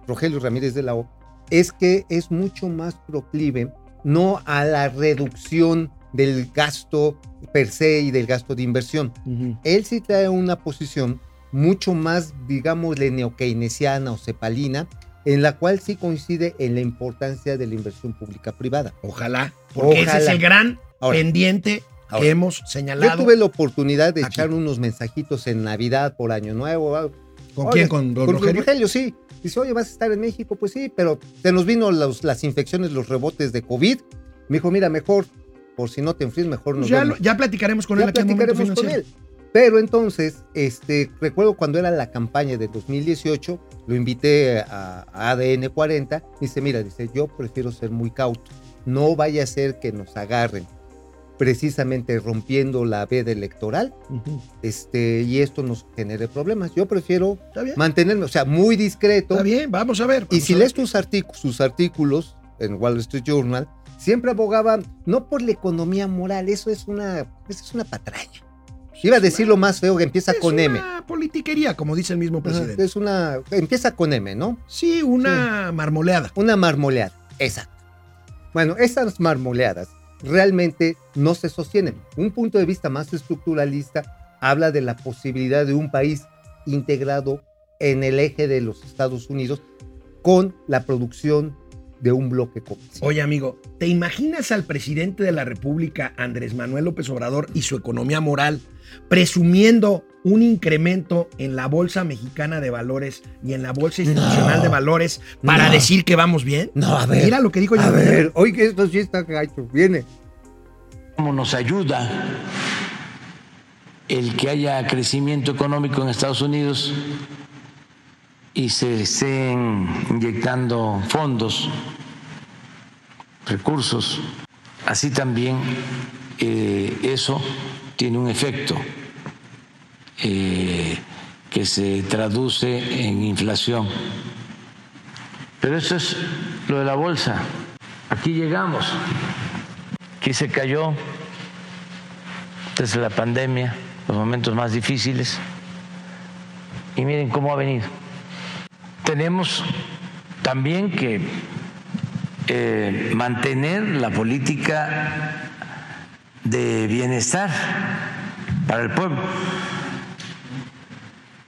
B: Rogelio Ramírez de la O, es que es mucho más proclive no a la reducción del gasto per se y del gasto de inversión. Él sí trae una posición mucho más, digámosle, neokeynesiana o cepalina, en la cual sí coincide en la importancia de la inversión pública privada.
A: Ojalá, porque ese es el gran
B: Ahora,
A: pendiente
B: ahora,
A: que hemos
B: Yo
A: señalado.
B: tuve la oportunidad de
A: Aquí.
B: echar unos mensajitos en Navidad por Año Nuevo. ah,
A: ¿Con
B: Oye,
A: quién? ¿Con don
B: Con
A: Rogelio?
B: Rogelio, sí. Dice, oye, ¿vas a estar en México? Pues sí, pero se nos vino los- las infecciones, los rebotes de COVID. Me dijo, mira, mejor, por si no te enfríes, mejor nos
A: ya,
B: vemos.
A: lo- ya platicaremos con él
B: ya platicaremos con él. Pero entonces, este, recuerdo cuando era la campaña de 2018, lo invité a, a ADN 40. Dice, mira, dice, yo prefiero ser muy cauto. No vaya a ser que nos agarren precisamente rompiendo la veda electoral este, y esto nos genere problemas. Yo prefiero mantenerme, o sea, muy discreto.
A: Está bien, vamos a ver.
B: Y si lees tus artículos, sus artículos en Wall Street Journal, siempre abogaban no por la economía moral, eso es una, eso es una patraña. Iba a decir lo más feo que empieza
A: es
B: con
A: una
B: M.
A: politiquería, como dice el mismo presidente.
B: Es una, empieza con M, ¿no?
A: Sí, una marmoleada.
B: Una marmoleada, exacto. Bueno, esas marmoleadas realmente no se sostienen. Un punto de vista más estructuralista habla de la posibilidad de un país integrado en el eje de los Estados Unidos con la producción de un bloque comercial.
A: Oye, amigo, ¿te imaginas al presidente de la República, Andrés Manuel López Obrador, y su economía moral presumiendo un incremento en la Bolsa Mexicana de Valores y en la Bolsa Institucional
B: No.
A: de Valores para
B: No.
A: decir que vamos bien?
B: No, a ver.
A: Mira lo que dijo
B: a
A: yo.
B: ver, oye, esto sí está gacho. Viene.
E: cómo nos ayuda el que haya crecimiento económico en Estados Unidos y se estén inyectando fondos, recursos. Así también eh, eso tiene un efecto eh, que se traduce en inflación. Pero eso es lo de la bolsa. Aquí llegamos. Aquí se cayó desde la pandemia, los momentos más difíciles. Y miren cómo ha venido. Tenemos también que eh, mantener la política de bienestar para el pueblo.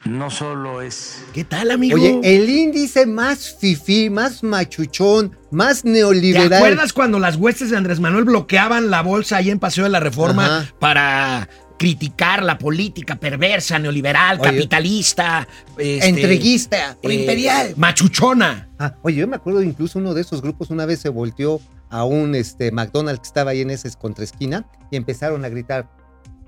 E: No solo es
A: ¿Qué tal, amigo?
B: Oye, el índice más fifí, más machuchón, más
A: ¿Te
B: neoliberal.
A: acuerdas cuando las huestes de Andrés Manuel bloqueaban la bolsa ahí en Paseo de la Reforma
B: Ajá.
A: para criticar la política perversa, neoliberal,
B: Oye.
A: capitalista, este,
B: Entreguista,
A: eh,
B: imperial.
A: machuchona?
B: Ah, oye, yo me acuerdo incluso uno de esos grupos una vez se volteó a un este, McDonald's que estaba ahí en esa contraesquina y empezaron a gritar,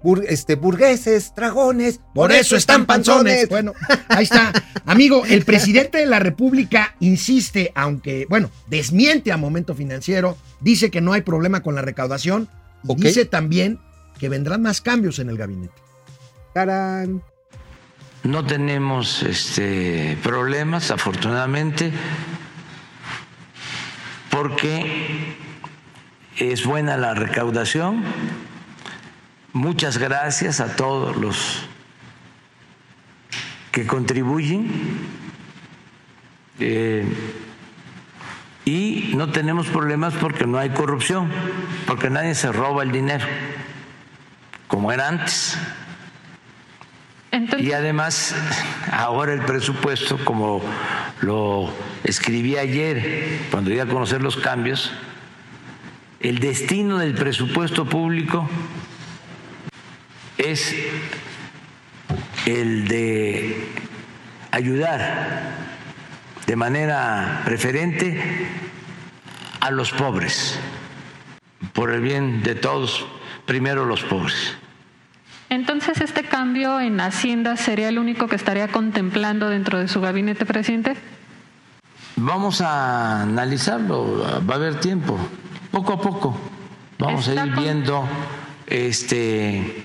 B: "Bur- este, burgueses, dragones,
A: Por eso están panzones. Bueno, ahí está. Amigo, el presidente de la República insiste, aunque, bueno, desmiente a Momento Financiero, dice que no hay problema con la recaudación dice también que vendrán más cambios en el gabinete.
B: Carán.
E: No tenemos este, problemas, afortunadamente, porque es buena la recaudación. Muchas gracias a todos los que contribuyen. Eh, y no tenemos problemas porque no hay corrupción, porque nadie se roba el dinero, como era antes.
J: Entonces,
E: Y además, ahora el presupuesto, como lo escribí ayer, cuando iba a conocer los cambios, el destino del presupuesto público es el de ayudar de manera preferente a los pobres, por el bien de todos, primero los pobres.
J: Entonces este cambio en Hacienda sería el único que estaría contemplando dentro de su gabinete, presidente.
E: Vamos a analizarlo, va a haber tiempo, poco a poco. Vamos a ir viendo este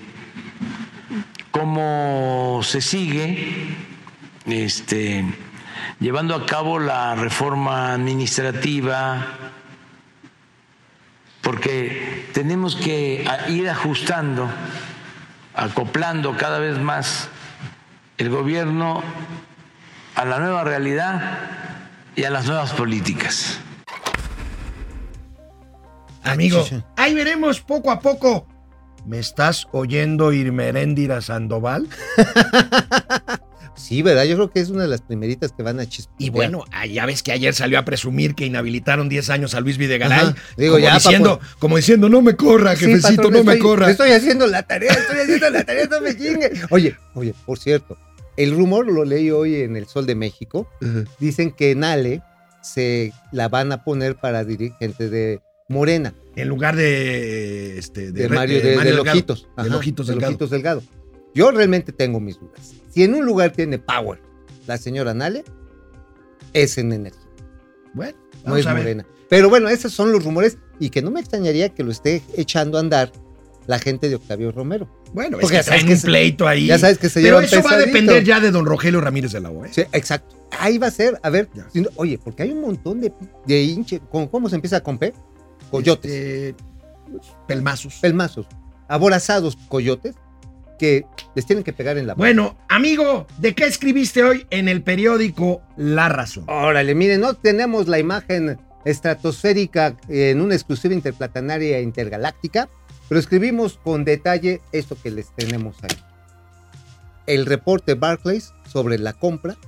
E: cómo se sigue este llevando a cabo la reforma administrativa porque tenemos que ir ajustando, acoplando cada vez más el gobierno a la nueva realidad y a las nuevas políticas.
A: Amigo, ahí veremos poco a poco. ¿Me estás oyendo Irmeréndira Sandoval?
B: Sí, ¿verdad? Yo creo que es una de las primeritas que van a chispear.
A: Y bueno, ah, ya ves que ayer salió a presumir que inhabilitaron 10 años a Luis Videgaray.
B: Ajá. Digo,
A: como,
B: ya,
A: diciendo,
B: papu-
A: como diciendo, no me corra,
B: Sí,
A: jefecito,
B: patrón,
A: no me corra.
B: Estoy haciendo la tarea, estoy haciendo la tarea, no me chingue. Oye, oye, por cierto, el rumor lo leí hoy en El Sol de México. Dicen que Nale se la van a poner para dirigente de Morena,
A: En lugar de, este,
B: de, Mario de,
A: Mario
B: de
A: Delgado.
B: Lojitos.
A: De Lojitos
B: de
A: Delgado.
B: Lojitos Delgado. Yo realmente tengo mis dudas. Si en un lugar tiene power la señora Nale, es en energía,
A: Bueno,
B: no es. Morena. Pero bueno, esos son los rumores y que no me extrañaría que lo esté echando a andar la gente de Octavio Romero.
A: Bueno, es
B: Porque
A: que
B: ya sabes
A: traen
B: que
A: un
B: se-
A: pleito ahí.
B: Ya sabes que se
A: Pero eso va a depender ya de don Rogelio Ramírez de la O, ¿eh?
B: Sí, exacto. Ahí va a ser, a ver, oye, porque hay un montón de, de hinche, ¿cómo, cómo se empieza con P? Coyotes,
A: Este, pelmazos.
B: pelmazos, aborazados coyotes que les tienen que pegar en la boca.
A: Bueno, amigo, ¿de qué escribiste hoy en el periódico La Razón?
B: Órale, miren, no tenemos la imagen estratosférica en una exclusiva interplatanaria e intergaláctica, pero escribimos con detalle esto que les tenemos ahí. El reporte Barclays sobre la compra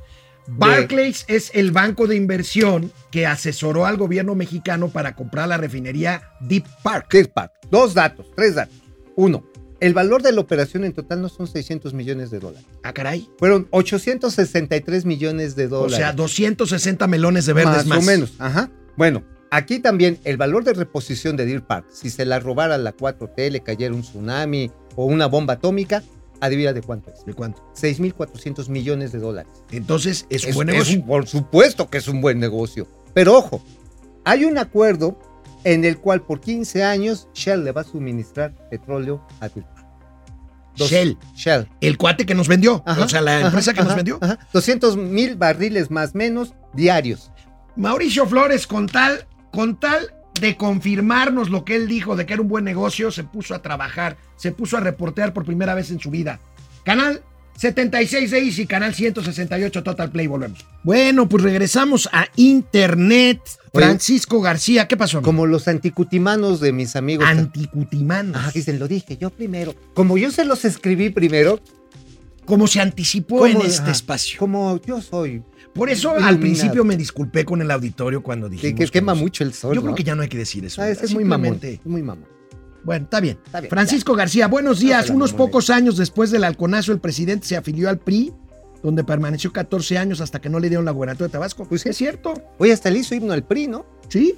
A: Barclays es el banco de inversión que asesoró al gobierno mexicano para comprar la refinería Deep Park.
B: Deer Park. Dos datos, tres datos. Uno, el valor de la operación en total no son 600 millones de dólares.
A: Ah, caray.
B: Fueron 863 millones de
A: O
B: dólares.
A: sea, 260 melones de verdes más.
B: más, o menos. Ajá. Bueno, aquí también el valor de reposición de Deer Park, si se la robara la 4T, le cayera un tsunami o una bomba atómica, adivina de cuánto es.
A: ¿De cuánto?
B: 6.400 millones de dólares.
A: Entonces, es, un
B: Es-
A: buen negocio.
B: un- por supuesto que es un buen negocio. Pero ojo, hay un acuerdo en el cual por 15 años Shell le va a suministrar petróleo a Deer. Dos-
A: Shell,
B: Shell.
A: el cuate que nos vendió.
B: Ajá,
A: o sea, la
B: ajá,
A: empresa que nos vendió.
B: ajá. 200 mil barriles más menos diarios.
A: Mauricio Flores, con tal, con tal de confirmarnos lo que él dijo de que era un buen negocio, se puso a trabajar, se puso a reportear por primera vez en su vida. Canal 76 de Easy, canal 168 Total Play, volvemos. Bueno, pues regresamos a Internet. Francisco García, ¿qué pasó? amigo?
B: Como los anticutimanos de mis amigos.
A: Anticutimanos.
B: Ajá, dicen, lo dije yo primero. Como yo se los escribí primero,
A: Como se anticipó
B: ¿Cómo?
A: en este
B: Ajá.
A: espacio.
B: como yo soy.
A: Por eso al
B: Iluminado.
A: principio me disculpé con el auditorio cuando
B: Que,
A: dijimos.
B: que quema
A: nos-
B: mucho el sol.
A: Yo
B: ¿no?
A: creo que ya no hay que decir eso.
B: Ah, es muy mamón. Muy mamón.
A: Bueno, está bien.
B: Está bien,
A: Francisco García, buenos
B: No
A: días. Unos pocos años después del halconazo, el presidente se afilió al PRI, donde permaneció 14 años hasta que no le dieron la gubernatura de Tabasco.
B: Pues
A: es cierto.
B: Oye, hasta le hizo himno al PRI, ¿no?
A: Sí.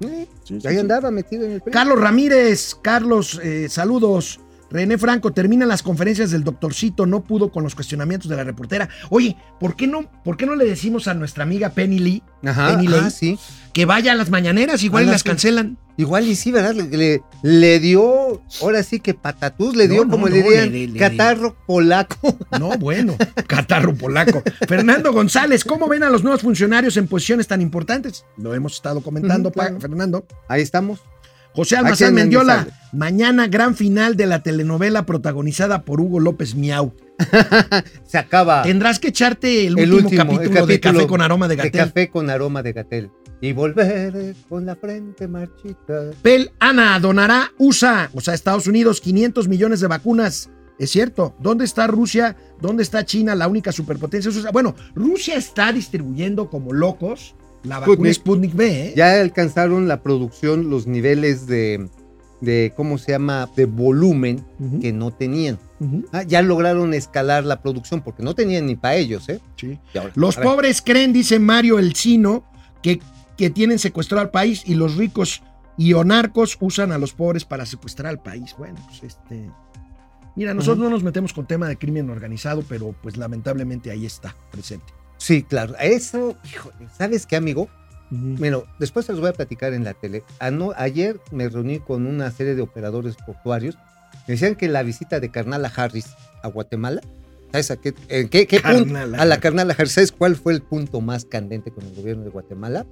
A: Sí, sí,
B: ahí
A: sí.
B: andaba metido en el PRI.
A: Carlos Ramírez, Carlos, eh, saludos. René Franco, terminan las conferencias del doctorcito, no pudo con los cuestionamientos de la reportera. Oye, ¿por qué no, por qué no le decimos a nuestra amiga Penny Lee
B: Ajá,
A: Penny
B: sí.
A: que vaya a las mañaneras? Igual y las
B: sí.
A: cancelan.
B: Igual y sí, ¿verdad? Le, le- le dio, ahora sí que patatús, le dio,
A: no,
B: como
A: no,
B: le dirían,
A: le- le-
B: catarro polaco.
A: No, bueno, catarro polaco. Fernando González, ¿cómo ven a los nuevos funcionarios en posiciones tan importantes? Lo hemos estado comentando,
B: claro.
A: Fernando.
B: Ahí estamos.
A: José Almazán Mendiola, mañana gran final de la telenovela protagonizada por Hugo López Miau.
B: Se acaba
A: Tendrás que echarte el,
B: el
A: último,
B: último el
A: capítulo, de Café con aroma de
B: de
A: Gatel.
B: café con aroma de gatel. Y volver con la frente marchita.
A: Pel Ana donará USA, o sea, Estados Unidos, 500 millones de vacunas. Es cierto. ¿Dónde está Rusia? ¿Dónde está China, la única superpotencia? Bueno, Rusia está distribuyendo como locos la vacuna
B: Sputnik.
A: Sputnik V, ¿eh?
B: Ya alcanzaron la producción, los niveles de, de ¿cómo se llama? De volumen que no tenían. Ah, ya lograron escalar la producción porque no tenían ni para ellos, ¿eh?
A: Sí.
B: Ahora,
A: Los pobres creen, dice Mario Elcino, que, que tienen secuestrado al país y los ricos y onarcos usan a los pobres para secuestrar al país. Bueno, pues este. Mira, nosotros no nos metemos con tema de crimen organizado, pero pues lamentablemente ahí está presente.
B: Sí, claro. Eso, híjole, ¿sabes qué, amigo? Bueno, después se los voy a platicar en la tele. Ano- ayer me reuní con una serie de operadores portuarios. Me decían que la visita de Carnala Harris a Guatemala, ¿sabes a qué, qué, qué punto? A la. Carnala Harris, ¿sabes cuál fue el punto más candente con el gobierno de Guatemala?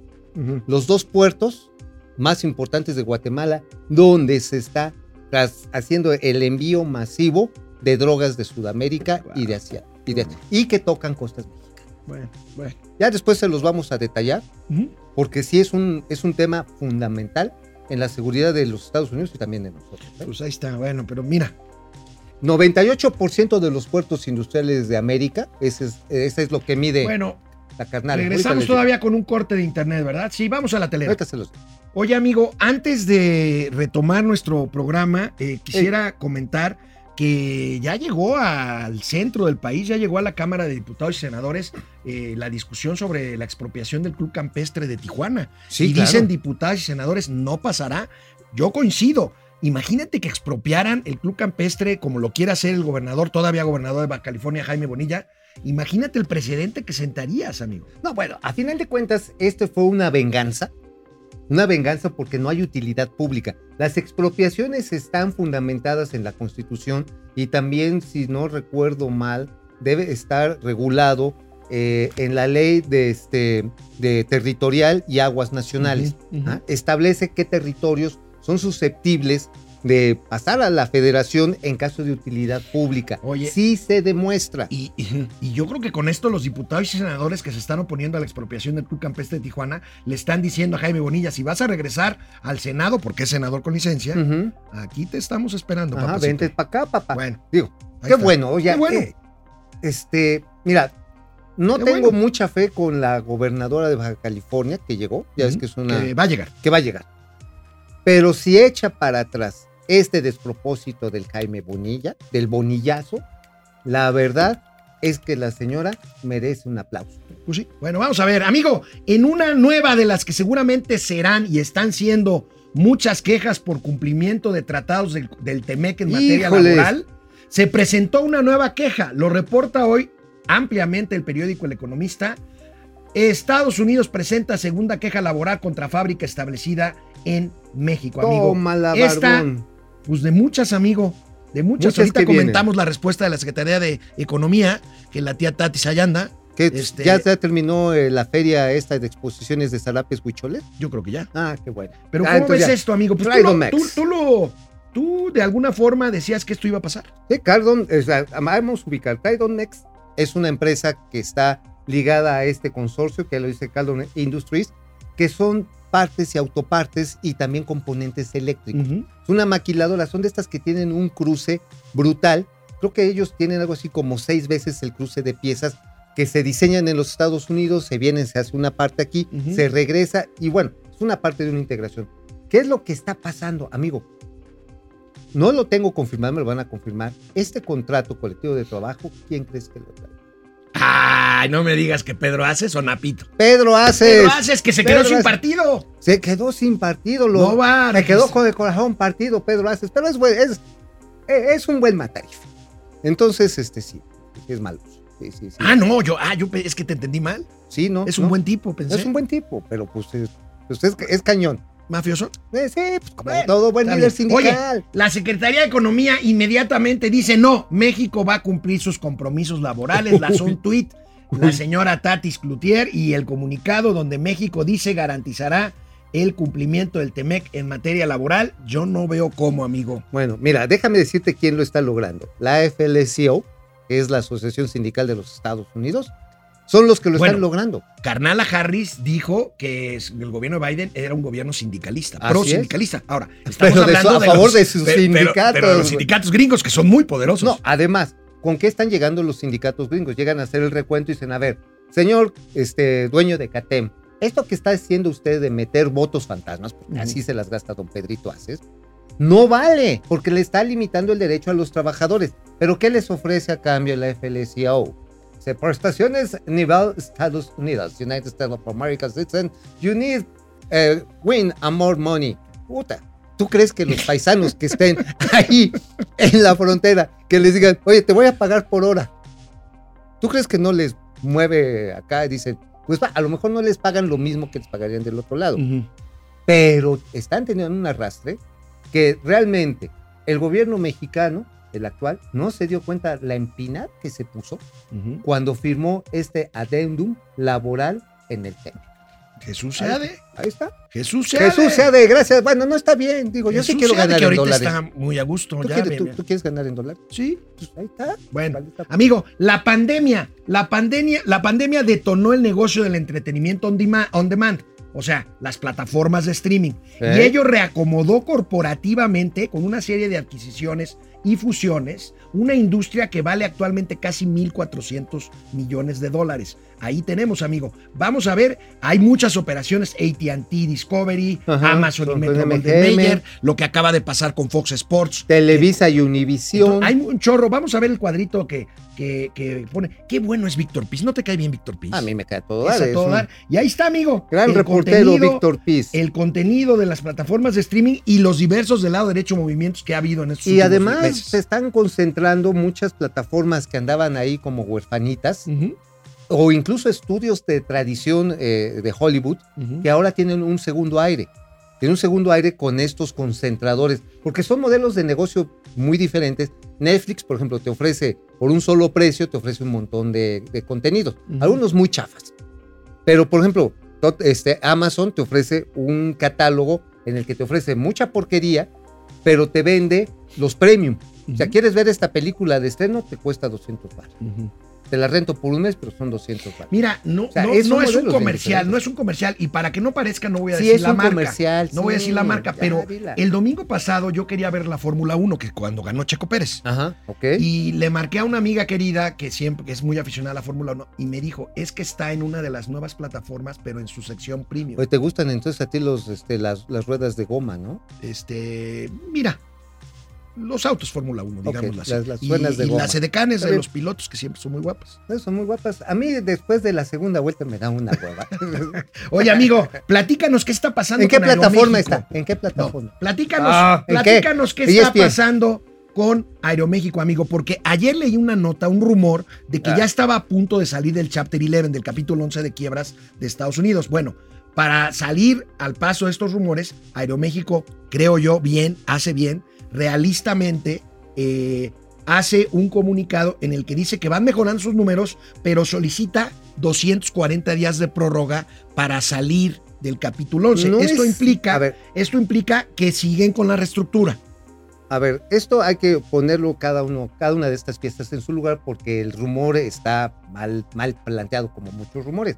B: Los dos puertos más importantes de Guatemala, donde se está tras- haciendo el envío masivo de drogas de Sudamérica y de Asia. Y, de- y que tocan costas mexicanas.
A: Bueno, bueno.
B: Ya después se los vamos a detallar porque sí es un, es un tema fundamental en la seguridad de los Estados Unidos y también de nosotros. ¿eh?
A: Pues ahí está, bueno, pero mira.
B: 98% de los puertos industriales de América, ese es, ese es lo que mide
A: Bueno,
B: la carnal.
A: Regresamos todavía con un corte de internet, ¿verdad? Sí, vamos a la tele.
B: Los-
A: Oye, amigo, antes de retomar nuestro programa, eh, quisiera comentar que ya llegó al centro del país, ya llegó a la Cámara de Diputados y Senadores eh, la discusión sobre la expropiación del Club Campestre de Tijuana.
B: Sí,
A: y
B: claro.
A: dicen diputados y senadores, no pasará. Yo coincido. Imagínate que expropiaran el Club Campestre como lo quiere hacer el gobernador, todavía gobernador de Baja California, Jaime Bonilla. Imagínate el precedente que sentarías, amigo.
B: No, bueno, a final de cuentas, esto fue una venganza. Una venganza porque no hay utilidad pública. Las expropiaciones están fundamentadas en la Constitución y también, si no recuerdo mal, debe estar regulado eh, en la ley de, este, de territorial y aguas nacionales. ¿ah? Establece qué territorios son susceptibles de pasar a la federación en caso de utilidad pública.
A: Oye.
B: sí se demuestra.
A: Y, y- y yo creo que con esto los diputados y senadores que se están oponiendo a la expropiación del Club Campestre de Tijuana le están diciendo a Jaime Bonilla, si vas a regresar al Senado, porque es senador con licencia, aquí te estamos esperando,
B: Ajá,
A: papacito.
B: vente para acá, papá.
A: Bueno,
B: Digo, qué
A: está.
B: bueno, oye,
A: Qué bueno.
B: eh, este, mira, no
A: Qué
B: tengo
A: bueno.
B: mucha fe con la gobernadora de Baja California que llegó, ya es que es una
A: que va a llegar.
B: que va a llegar. Pero si echa para atrás este despropósito del Jaime Bonilla, del bonillazo, la verdad es que la señora merece un aplauso.
A: Pues sí. Bueno, vamos a ver, amigo, en una nueva de las que seguramente serán y están siendo muchas quejas por cumplimiento de tratados del, del TEMEC en materia
B: Híjoles.
A: laboral, se presentó una nueva queja. Lo reporta hoy ampliamente el periódico El Economista. Estados Unidos presenta segunda queja laboral contra fábrica establecida en México, amigo.
B: Tómala,
A: Esta,
B: barbón.
A: Pues de muchas, amigo. De muchas.
B: Muchas
A: Ahorita
B: vienen.
A: comentamos la respuesta de la Secretaría de Economía, que la tía Tati Sayanda.
B: ¿Qué,
A: Este-
B: ¿Ya se terminó eh, la feria esta de exposiciones de zarapes huicholes?
A: Yo creo que ya.
B: Ah, qué bueno.
A: Pero
B: Ah,
A: ¿cómo ves
B: ya.
A: esto, amigo? Pues tú, lo, tú, tú lo, tú de alguna forma decías que esto iba a pasar.
B: Sí, Cardon, o sea, vamos a ubicar. Cardon Next es una empresa que está ligada a este consorcio, que lo dice Cardon Industries, que son partes y autopartes y también componentes eléctricos. Es una maquiladora, son de estas que tienen un cruce brutal. Creo que ellos tienen algo así como seis veces el cruce de piezas que se diseñan en los Estados Unidos, se vienen, se hace una parte aquí, se regresa y bueno, es una parte de una integración. ¿Qué es lo que está pasando, amigo? No lo tengo confirmado, me lo van a confirmar. Este contrato colectivo de trabajo, ¿quién crees que lo trae?
A: Ay, no me digas que Pedro Haces o Napito.
B: Pedro Aces.
A: Pedro Haces que se quedó sin
B: Aces.
A: partido.
B: Se quedó sin partido. Lo,
A: No va.
B: se quedó con el corazón partido, Pedro Aces. Pero es, es, es un buen matarife. Entonces, este sí, es malo. Sí, sí, sí.
A: Ah, no, yo, ah, yo es que te entendí mal.
B: Sí, no.
A: Es un
B: no.
A: buen tipo, pensé.
B: Es un buen tipo, pero pues es, pues es, es cañón.
A: Mafioso.
B: Eh, sí, pues como
A: Bueno,
B: todo buen líder sindical.
A: Oye, la Secretaría de Economía inmediatamente dice no, México va a cumplir sus compromisos laborales. Lanzó un tuit la señora Tatis Cloutier y el comunicado donde México dice garantizará el cumplimiento del TEMEC en materia laboral. Yo no veo cómo, amigo.
B: Bueno, mira, déjame decirte quién lo está logrando. La FLCO, que es la Asociación Sindical de los Estados Unidos, son los que lo
A: Bueno.
B: están logrando.
A: Carnala Harris dijo que el gobierno de Biden era un gobierno sindicalista,
B: Así
A: pro
B: es.
A: sindicalista. Ahora, estamos
B: Pero de su-
A: hablando
B: a
A: de
B: favor
A: los-
B: de sus
A: pero-
B: sindicatos,
A: Pero, los sindicatos gringos que son muy poderosos.
B: No, además, ¿con qué están llegando los sindicatos gringos? Llegan a hacer el recuento y dicen, a ver, señor este, dueño de CATEM, esto que está haciendo usted de meter votos fantasmas, porque así se las gasta don Pedrito Aces, no vale, porque le está limitando el derecho a los trabajadores. ¿Pero qué les ofrece a cambio la FLCO? Dice, prestaciones nivel Estados Unidos, United States of America, citizen, you need eh, win and more money. Puta, ¿tú crees que los paisanos que estén ahí en la frontera, que les digan, oye, te voy a pagar por hora? ¿Tú crees que no les mueve acá y dicen, pues a lo mejor no les pagan lo mismo que les pagarían del otro lado?
A: Ujú.
B: pero están teniendo un arrastre que realmente el gobierno mexicano, el actual, no se dio cuenta la empinada que se puso cuando firmó este adendum laboral en el tema.
A: Jesús Seade.
B: ahí está.
A: Jesús Seade.
B: Jesús sea de gracias. Bueno, no está bien. Digo, yo sí quiero
A: Seade,
B: ganar
A: que
B: en
A: ahorita
B: dólares.
A: está muy a gusto.
B: ¿Tú,
A: ya,
B: quieres,
A: bien,
B: tú- quieres ganar en dólares?
A: Sí.
B: Pues ahí está.
A: Bueno,
B: Vale, está.
A: amigo, la pandemia, la pandemia, la pandemia detonó el negocio del entretenimiento on demand, on demand. O sea, las plataformas de streaming.
B: ¿Eh?
A: Y ello reacomodó corporativamente con una serie de adquisiciones y fusiones una industria que vale actualmente casi 1.400 millones de dólares. Ahí tenemos, amigo. Vamos a ver, hay muchas operaciones, ATT, Discovery,
B: Ajá,
A: Amazon y Metro Mayer, lo que acaba de pasar con Fox Sports.
B: Televisa y Univisión.
A: Hay un chorro. Vamos a ver el cuadrito que, que, que pone. Qué bueno es Víctor Piz. ¿No te cae bien Víctor Piz?
B: A mí me cae todo
A: Es
B: dar.
A: a
B: es
A: todo
B: un
A: dar. Y ahí está, amigo.
B: Gran
A: El
B: reportero Víctor Piz.
A: El contenido de las plataformas de streaming y los diversos del lado derecho movimientos que ha habido en estos
B: Y
A: últimos
B: además se están concentrando muchas plataformas que andaban ahí como huerfanitas
A: Ujú,
B: o incluso estudios de tradición eh, de Hollywood
A: ujú.
B: que ahora tienen un segundo aire. Tienen un segundo aire con estos concentradores, porque son modelos de negocio muy diferentes. Netflix, por ejemplo, te ofrece por un solo precio, te ofrece un montón de, de contenidos, algunos muy chafas. Pero, por ejemplo, este, Amazon te ofrece un catálogo en el que te ofrece mucha porquería, pero te vende los premium. O sea, quieres ver esta película de estreno, te cuesta 200 baros.
A: Ujú.
B: Te la rento por un mes, pero son 200 baros.
A: Mira, no,
B: O sea,
A: no,
B: esos
A: no es un comercial, no es un comercial. Y para que no parezca, no voy a
B: Sí,
A: decir
B: es
A: la
B: un
A: marca.
B: comercial.
A: No voy a decir la marca, pero el domingo pasado yo quería ver la Fórmula 1, que cuando ganó Checo Pérez.
B: Ajá, ok.
A: Y le marqué a una amiga querida que siempre que es muy aficionada a la Fórmula 1 y me dijo, es que está en una de las nuevas plataformas, pero en su sección premium.
B: Oye, te gustan entonces a ti los, este, las, las ruedas de goma, ¿no?
A: Este, mira, los autos Fórmula 1,
B: Ok,
A: digámoslo así.
B: las- las
A: y,
B: buenas de
A: y
B: goma.
A: las edecanes de los pilotos que siempre son muy guapas.
B: No, son muy guapas. A mí después de la segunda vuelta me da una hueva.
A: Oye, amigo, platícanos qué está pasando
B: ¿En qué
A: con
B: plataforma está? ¿En qué
A: No,
B: plataforma?
A: platícanos,
B: Ah,
A: platícanos qué, está
B: ESPN.
A: pasando con Aeroméxico, amigo, porque ayer leí una nota, un rumor de que
B: Ah.
A: ya estaba a punto de salir del Chapter 11, del capítulo 11 de quiebras de Estados Unidos. Bueno, para salir al paso de estos rumores, Aeroméxico, creo yo, bien, hace bien, realistamente eh, hace un comunicado en el que dice que van mejorando sus números, pero solicita 240 días de prórroga para salir del capítulo 11.
B: No
A: esto
B: es-
A: implica
B: ver,
A: esto implica que siguen con la reestructura.
B: a ver, esto hay que ponerlo cada uno, cada una de estas piezas en su lugar porque el rumor está mal, mal planteado como muchos rumores.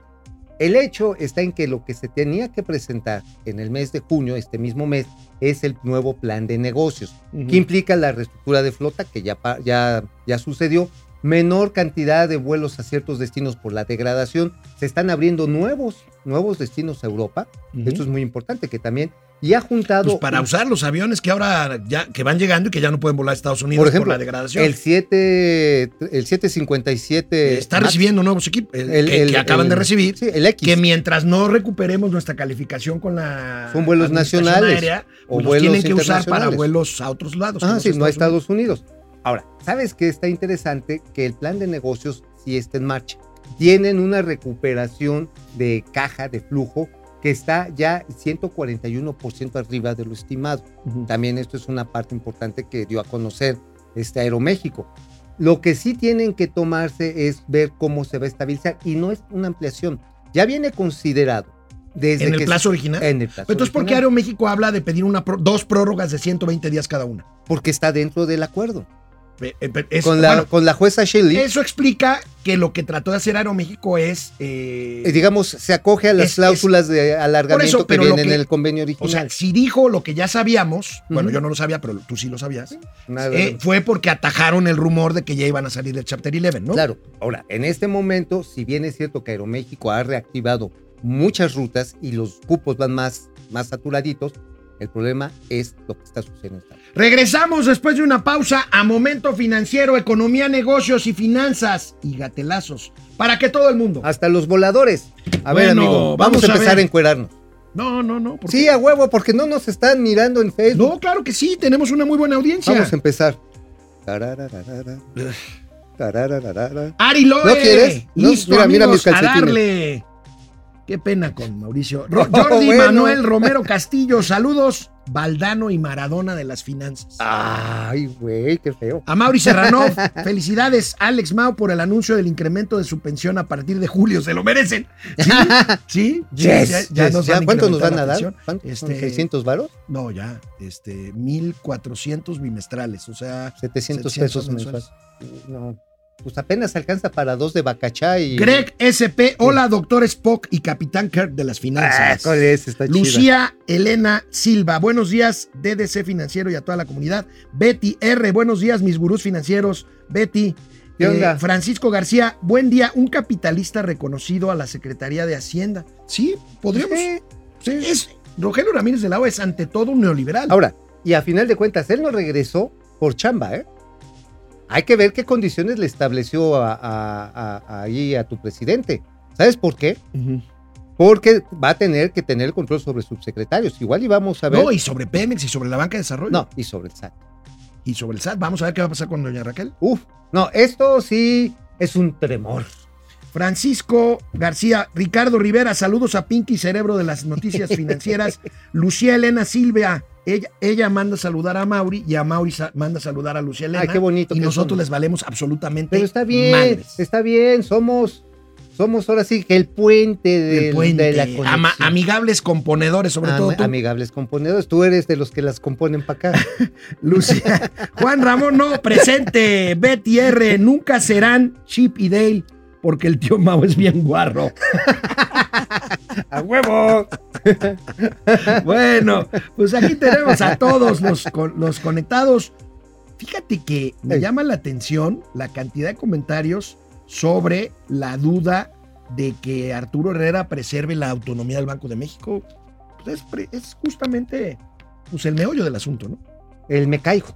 B: El hecho está en que lo que se tenía que presentar en el mes de junio, este mismo mes, es el nuevo plan de negocios, que implica la reestructura de flota que ya, ya, ya sucedió, menor cantidad de vuelos a ciertos destinos por la degradación, se están abriendo nuevos, nuevos destinos a Europa, esto es muy importante, que también, y ha juntado...
A: Pues para usar los aviones que ahora ya que van llegando y que ya no pueden volar a Estados Unidos
B: Por
A: por,
B: ejemplo,
A: la degradación.
B: El 7, el 757.
A: está recibiendo nuevos equipos el-
B: el-
A: que,
B: el-
A: que acaban de recibir.
B: Sí, el X.
A: Que mientras no recuperemos nuestra calificación con la
B: Son vuelos nacionales
A: aérea,
B: o
A: pues los
B: vuelos
A: tienen que usar para vuelos a otros lados.
B: Ah, sí, no a Estados Unidos. Ahora, ¿sabes qué está interesante? Que el plan de negocios sí está en marcha. Tienen una recuperación de caja, de flujo, que está ya 141% arriba de lo estimado.
A: Ujú.
B: También esto es una parte importante que dio a conocer este Aeroméxico. Lo que sí tienen que tomarse es ver cómo se va a estabilizar y no es una ampliación. Ya viene considerado desde
A: En el
B: que
A: plazo original.
B: En el plazo
A: entonces, ¿por qué Aeroméxico habla de pedir una dos prórrogas de 120 días cada una?
B: Porque está dentro del acuerdo.
A: Eh, eh, es-
B: con, la,
A: bueno,
B: con la jueza Shelley,
A: eso explica que lo que trató de hacer Aeroméxico es. eh,
B: digamos, se acoge a las
A: es-
B: cláusulas de alargamiento
A: eso,
B: que vienen
A: que-
B: en el convenio
A: o sea,
B: original.
A: si dijo lo que ya sabíamos, bueno, yo no lo sabía, pero tú sí lo sabías,
B: Nada
A: eh, fue porque atajaron el rumor de que ya iban a salir del Chapter 11, ¿no?
B: Claro, ahora, en este momento, si bien es cierto que Aeroméxico ha reactivado muchas rutas y los cupos van más, más saturaditos, el problema es lo que está sucediendo.
A: Regresamos después de una pausa a Momento Financiero, Economía, Negocios y Finanzas y gatelazos para que todo el mundo.
B: Hasta los voladores. A ver, amigo, vamos,
A: vamos
B: a
A: a
B: empezar
A: ver.
B: a encuerarnos.
A: No, no, no. ¿por
B: Sí, a huevo, porque no nos están mirando en Facebook.
A: No, claro que sí, tenemos una muy buena audiencia.
B: Vamos a empezar.
A: Ari Loe.
B: ¿No quieres? No,
A: Listo,
B: mira, mira mis
A: a
B: calcetines.
A: darle. Qué pena con Mauricio. Ro-
B: Oh,
A: Jordi
B: bueno.
A: Manuel Romero Castillo, saludos. Valdano y Maradona de las finanzas.
B: Ay, güey, qué feo.
A: A Mauri Serranov, felicidades Alex Mau por el anuncio del incremento de su pensión a partir de julio. Se lo merecen. Sí, sí.
B: Yes,
A: ya,
B: yes.
A: ya nos
B: ¿Ya ¿Cuánto nos van a dar?
A: pensión.
B: ¿Cuánto? ¿Son
A: Este,
B: 600 varos?
A: No, ya, este, 1400 bimestrales, o sea,
B: 700
A: 700
B: pesos
A: mensuales.
B: mensuales. No. Pues apenas alcanza para dos de Bacachá y.
A: Greg SP, hola, doctor Spock y Capitán Kirk de las
B: Ah,
A: finanzas.
B: ¿cuál es? Está chida.
A: Lucía Elena Silva, buenos días, DDC Financiero y a toda la comunidad. Betty R, buenos días, mis gurús financieros. Betty.
B: ¿Qué
A: Eh,
B: onda?
A: Francisco García, buen día, un capitalista reconocido a la Secretaría de Hacienda. Sí, podríamos.
B: Sí.
A: Es, Rogelio Ramírez de la O es ante todo un neoliberal.
B: Ahora, y a final de cuentas, él no regresó por chamba, ¿eh? Hay que ver qué condiciones le estableció a, a- a- ahí a tu presidente. ¿Sabes por qué? Porque va a tener que tener el control sobre subsecretarios. Igual y vamos a ver.
A: No, y sobre Pemex y sobre la banca de desarrollo.
B: No, y sobre el SAT.
A: Y sobre el SAT. Vamos a ver qué va a pasar con doña Raquel.
B: Uf, no, esto sí es un tremor.
A: Francisco García, Ricardo Rivera, saludos a Pinky Cerebro de las noticias financieras. Lucía Elena Silvia, ella, ella manda saludar a Mauri y a Mauri sa- manda saludar a Lucía Elena.
B: Ay, qué bonito
A: Y nosotros
B: somos.
A: les valemos absolutamente
B: Pero está bien,
A: madres.
B: está bien, somos, somos ahora sí que el puente, del-
A: El puente,
B: de la
A: ama-
B: conexión.
A: amigables componedores, sobre todo tú.
B: Amigables componedores, tú eres de los que las componen para acá.
A: Lucía. Juan Ramón, no, presente. Betty R, nunca serán Chip y Dale, porque el tío Mao es bien guarro.
B: ¡A huevo!
A: Bueno, pues aquí tenemos a todos los, los conectados. Fíjate que me llama la atención la cantidad de comentarios sobre la duda de que Arturo Herrera preserve la autonomía del Banco de México. Pues es, justamente pues, el meollo del asunto, ¿no?
B: El me caigo,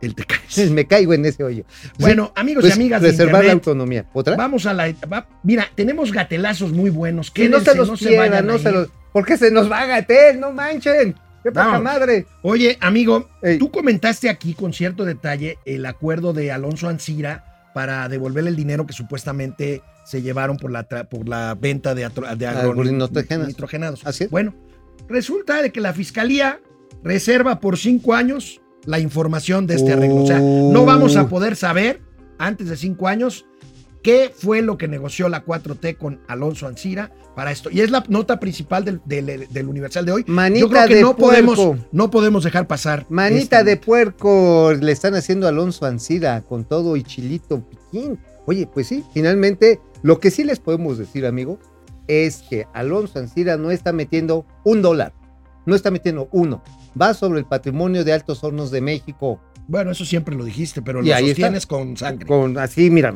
A: El te caes.
B: me caigo en ese hoyo.
A: Bueno, amigos
B: Pues,
A: y amigas de
B: preservar la autonomía. ¿Otra?
A: vamos a la... va- mira, tenemos gatelazos muy buenos.
B: Que no se los pierdan,
A: vayan
B: no se los... Porque se nos va a Gatel, no manchen. ¡Qué poca madre!
A: Oye, amigo,
B: Ey.
A: tú comentaste aquí con cierto detalle el acuerdo de Alonso Ancira para devolverle el dinero que supuestamente se llevaron por la, por la venta de, de
B: Agronitrogenados.
A: nitrogenados.
B: Así es.
A: Bueno, resulta de que la fiscalía reserva por cinco años la información de este arreglo. O sea, no vamos a poder saber antes de cinco años qué fue lo que negoció la 4T con Alonso Ancira para esto. Y es la nota principal del, del- del Universal de hoy.
B: Manita
A: Yo creo que
B: de
A: no podemos,
B: puerco.
A: no podemos dejar pasar.
B: Manita de puerco le están haciendo a Alonso Ancira con todo y chilito piquín. Oye, pues sí, finalmente, lo que sí les podemos decir, amigo, es que Alonso Ancira no está metiendo un dólar, no está metiendo uno. Va sobre el patrimonio de Altos Hornos de México.
A: Bueno, eso siempre lo dijiste, pero
B: Y
A: lo
B: ahí está.
A: sostienes con sangre.
B: Con así, mira.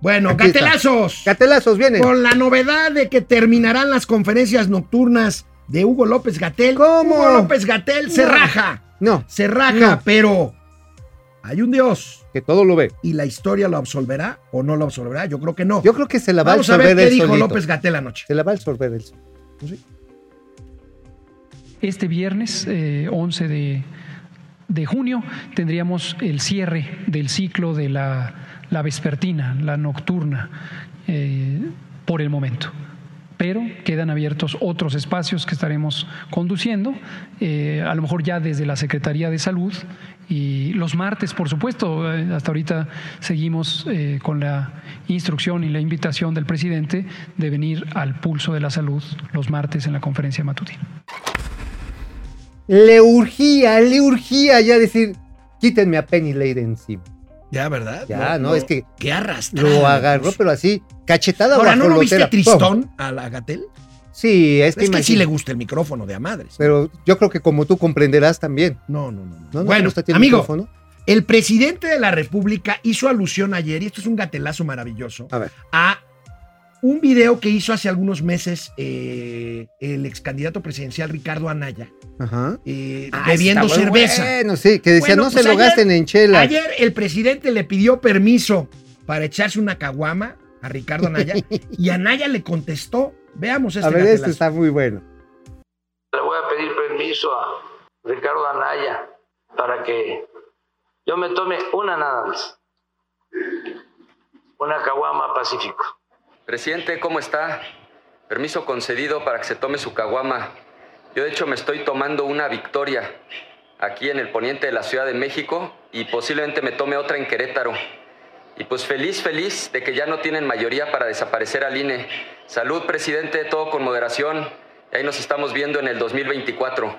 A: Bueno,
B: Aquí está.
A: gatelazos.
B: Gatelazos vienen.
A: Con la novedad de que terminarán las conferencias nocturnas de Hugo López Gatel.
B: ¿Cómo?
A: Hugo López Gatel se raja.
B: No,
A: Se raja,
B: No.
A: pero hay un Dios.
B: que todo lo ve.
A: ¿Y la historia lo absolverá o no lo absolverá? Yo creo que no.
B: Yo creo que se la va
A: Vamos
B: a
A: a ver
B: absorber
A: qué dijo
B: solito.
A: López Gatel anoche.
B: Se la va a absorber él. solo.
K: Este viernes eh, 11 de, junio tendríamos el cierre del ciclo de la, vespertina, la nocturna, eh, por el momento. Pero quedan abiertos otros espacios que estaremos conduciendo, eh, a lo mejor ya desde la Secretaría de Salud y los martes, por supuesto. eh, hasta ahorita seguimos con la instrucción y la invitación del presidente de venir al pulso de la salud los martes en la conferencia matutina.
B: Le urgía, le urgía ya decir, quítenme a Penny Lane encima.
A: Ya, ¿verdad?
B: Ya, no, es que
A: Qué arrastrado.
B: Lo agarró, pero así, cachetada
A: Ahora, ¿no lo viste tristón a la Gatel?
B: Sí, es que,
A: Es que sí le gusta el micrófono de a madres.
B: Pero yo creo que como tú comprenderás también.
A: No, no, no. no.
B: ¿No? ¿No te
A: bueno,
B: gusta
A: amigo,
B: micrófono?
A: el presidente de la República hizo alusión ayer, y esto es un gatelazo maravilloso,
B: A ver.
A: a un video que hizo hace algunos meses eh, el ex candidato presidencial Ricardo Anaya,
B: Ajá.
A: eh,
B: Ah,
A: bebiendo cerveza.
B: Bueno, sí, que decía,
A: Bueno,
B: no
A: pues
B: se lo
A: ayer-
B: gasten en chela.
A: Ayer el presidente le pidió permiso para echarse una caguama a Ricardo Anaya y Anaya le contestó. Veamos este
B: a ver, este está muy bueno.
E: Le voy a pedir permiso a Ricardo Anaya para que yo me tome una nada más. Una caguama pacífico.
L: Presidente, ¿cómo está? Permiso concedido para que se tome su caguama. Yo de hecho me estoy tomando una victoria aquí en el poniente de la Ciudad de México y posiblemente me tome otra en Querétaro. Y pues feliz, feliz de que ya no tienen mayoría para desaparecer al INE. Salud, presidente, todo con moderación. Ahí nos estamos viendo en el 2024.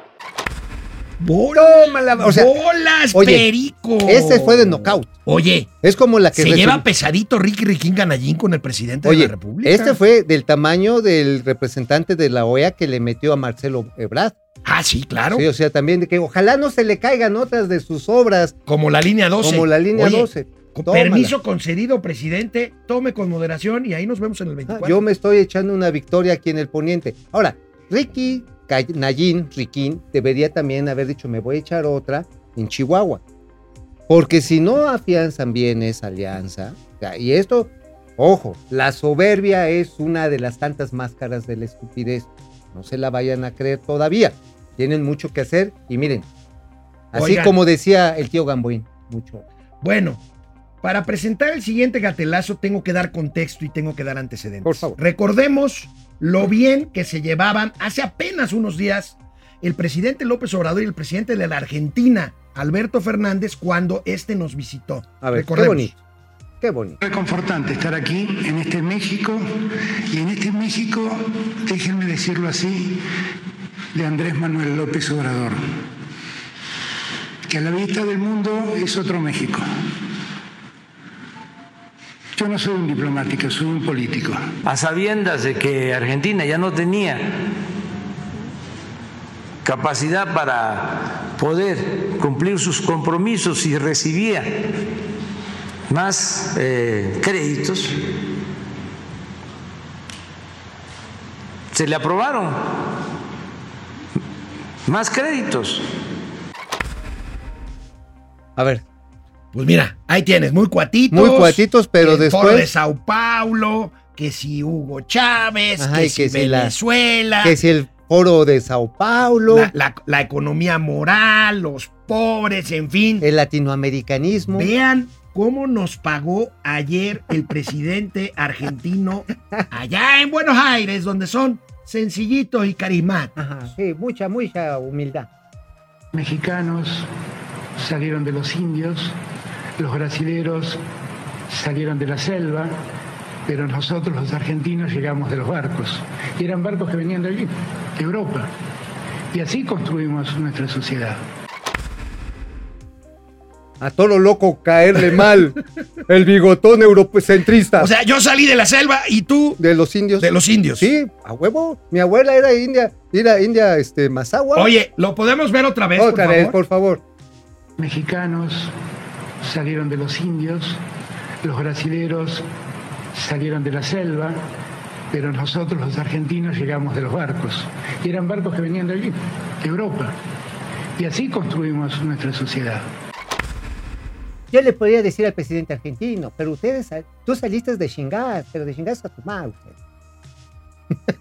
A: Bolas,
B: Tómala, o sea,
A: bolas,
B: oye,
A: perico.
B: Ese fue de knockout.
A: Oye,
B: Es como la que
A: se lleva pesadito Ricky Riquín Ganallín con el presidente de la República.
B: este fue del tamaño del representante de la OEA que le metió a Marcelo Ebrard.
A: Ah, sí, claro.
B: Sí, o sea, también de que ojalá no se le caigan otras de sus obras,
A: Como la línea 12.
B: como la línea
A: Oye,
B: 12.
A: con
B: Tómala.
A: permiso concedido, presidente. Tome con moderación y ahí nos vemos en el
B: Ah,
A: 24.
B: Yo me estoy echando una victoria aquí en el poniente. Ahora, Ricky Nayin, Riquín, debería también haber dicho, me voy a echar otra en Chihuahua. Porque si no afianzan bien esa alianza, y esto, ojo, la soberbia es una de las tantas máscaras de la estupidez. No se la vayan a creer todavía. Tienen mucho que hacer y miren, así
A: Oigan.
B: como decía el tío Gamboín, mucho.
A: Bueno, para presentar el siguiente gatelazo tengo que dar contexto y tengo que dar antecedentes.
B: Por favor.
A: Recordemos lo bien que se llevaban hace apenas unos días el presidente López Obrador y el presidente de la Argentina, Alberto Fernández, cuando este nos visitó.
B: A ver, qué bonito. Qué bonito.
M: reconfortante estar aquí en este México y en este México, déjenme decirlo así, de Andrés Manuel López Obrador, que a la vista del mundo es otro México. Yo no soy un diplomático, soy un político.
E: A sabiendas de que Argentina ya no tenía capacidad para poder cumplir sus compromisos y recibía más eh, créditos, se le aprobaron más créditos.
B: A ver,
A: Pues mira, ahí tienes, muy cuatitos.
B: Muy cuatitos, pero
A: el
B: después-
A: Foro de Sao Paulo, que si Hugo Chávez,
B: Ajá,
A: que, si
B: la-
A: Venezuela.
B: que si el foro de Sao Paulo,
A: la, la- la economía moral, los pobres, en fin.
B: el latinoamericanismo.
A: Vean cómo nos pagó ayer el presidente argentino allá en Buenos Aires, donde son sencillitos y carismáticos.
B: Ajá, sí, mucha, mucha humildad.
M: Mexicanos salieron de los indios, los brasileros salieron de la selva, pero nosotros los argentinos llegamos de los barcos. Y eran barcos que venían de allí, de Europa. Y así construimos nuestra sociedad.
B: A todo lo loco caerle mal. El bigotón eurocentrista.
A: O sea, yo salí de la selva y tú
B: de los indios.
A: de los indios.
B: Sí, a huevo. Mi abuela era india, era india, este, Mazahua.
A: Oye, ¿lo podemos ver otra vez?
B: Otra
A: por
B: vez,
A: favor?
B: por favor.
M: Mexicanos salieron de los indios, los brasileros salieron de la selva, pero nosotros los argentinos llegamos de los barcos. Y eran barcos que venían de allí, de Europa. Y así construimos nuestra sociedad.
B: Yo le podría decir al presidente argentino, pero ustedes, tú saliste de chingar, pero de chingar a tu madre.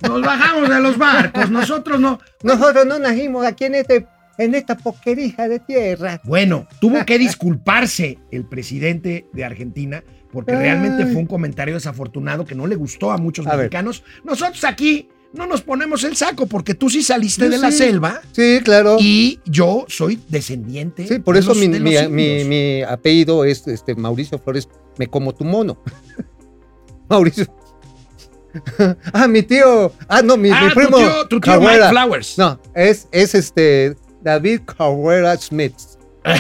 A: Nos bajamos de los barcos, nosotros no.
B: Nosotros no nacimos aquí en, este, en esta porquerija de tierra.
A: Bueno, tuvo que disculparse el presidente de Argentina porque realmente fue un comentario desafortunado que no le gustó a muchos
B: A ver.
A: mexicanos. Nosotros aquí no nos ponemos el saco porque tú sí saliste
B: Yo
A: de la selva
B: Sí, claro.
A: y yo soy descendiente.
B: Sí, por
A: de
B: eso
A: los-
B: mi,
A: de
B: mi- mi- apellido es este, Mauricio Flores, me como tu mono. Mauricio. ah, mi tío. Ah, no, mi,
A: Ah,
B: mi
A: tu
B: primo.
A: tío- tu tío. Mike Flowers.
B: No, es, es este David Carrera Smith.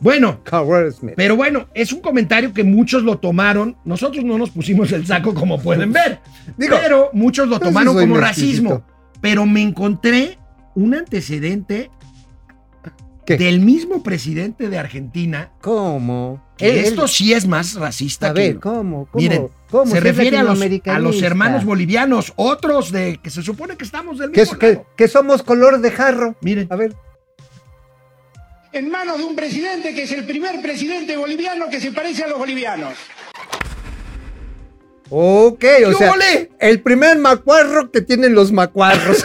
A: Bueno,
B: Carrera Smith.
A: pero bueno, es un comentario que muchos lo tomaron. Nosotros no nos pusimos el saco como pueden ver.
B: Digo,
A: pero muchos lo tomaron como racismo. Pero me encontré un antecedente
B: ¿Qué?
A: del mismo presidente de Argentina.
B: ¿Cómo?
A: Que esto sí es más racista
B: A
A: que.
B: ver, ¿cómo? ¿Cómo?
A: Miren,
B: ¿Cómo?
A: se refiere a los, a los hermanos bolivianos, otros de que se supone que estamos del mismo
B: que-
A: lado.
B: que somos color de jarro.
A: Miren,
B: A ver.
M: En manos de un presidente que es el primer presidente boliviano que se parece a los bolivianos.
B: Ok, o
A: ¿Qué
B: sea,
A: ole?
B: el primer macuarro que tienen los macuarros.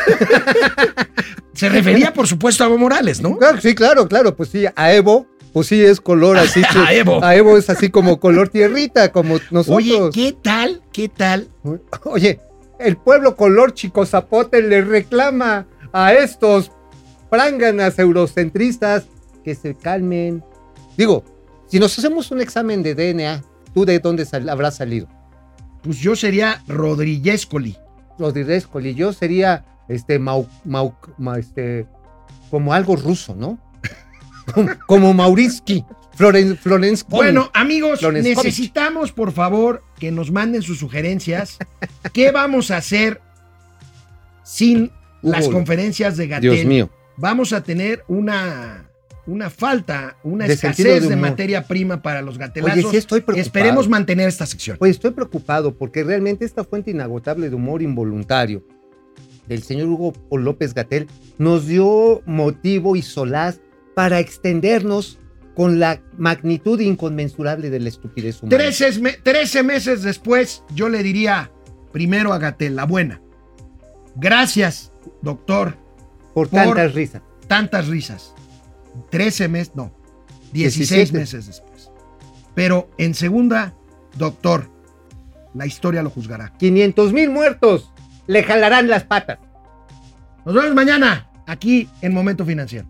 A: se refería, por supuesto, a Evo Morales, ¿no?
B: Claro, sí, claro, claro, pues sí, a Evo, pues sí es color así.
A: A Evo.
B: A Evo es así como color tierrita, como nosotros.
A: Oye, ¿qué tal? ¿Qué tal?
B: Oye, el pueblo color chico zapote le reclama a estos pránganas eurocentristas que se calmen. Digo, si nos hacemos un examen de DNA, ¿tú de dónde sal- habrás salido?
A: Pues yo sería Rodríguezcoli.
B: Los de yo sería este, mau, mau- ma- este, como algo ruso, ¿no? como Mauriski, Floren, Florensconi.
A: Bueno, amigos, necesitamos por favor que nos manden sus sugerencias. ¿Qué vamos a hacer sin las conferencias de Gatel?
B: Dios mío.
A: Vamos a tener una, una falta, una
B: De
A: escasez de, materia prima para los gatelazos.
B: Oye, sí estoy preocupado.
A: Esperemos mantener esta sección.
B: Pues estoy preocupado porque realmente esta fuente inagotable de humor involuntario del señor Hugo López Gatel nos dio motivo y solaz para extendernos con la magnitud inconmensurable de la estupidez humana.
A: Trece, me- trece meses después, yo le diría primero a Gatel, la buena. Gracias, doctor,
B: por tantas risas.
A: tantas risas. Trece meses, no, 16
B: 17.
A: meses después. Pero en segunda, doctor, la historia lo juzgará.
B: 500 mil muertos le jalarán las patas.
A: Nos vemos mañana aquí en Momento Financiero.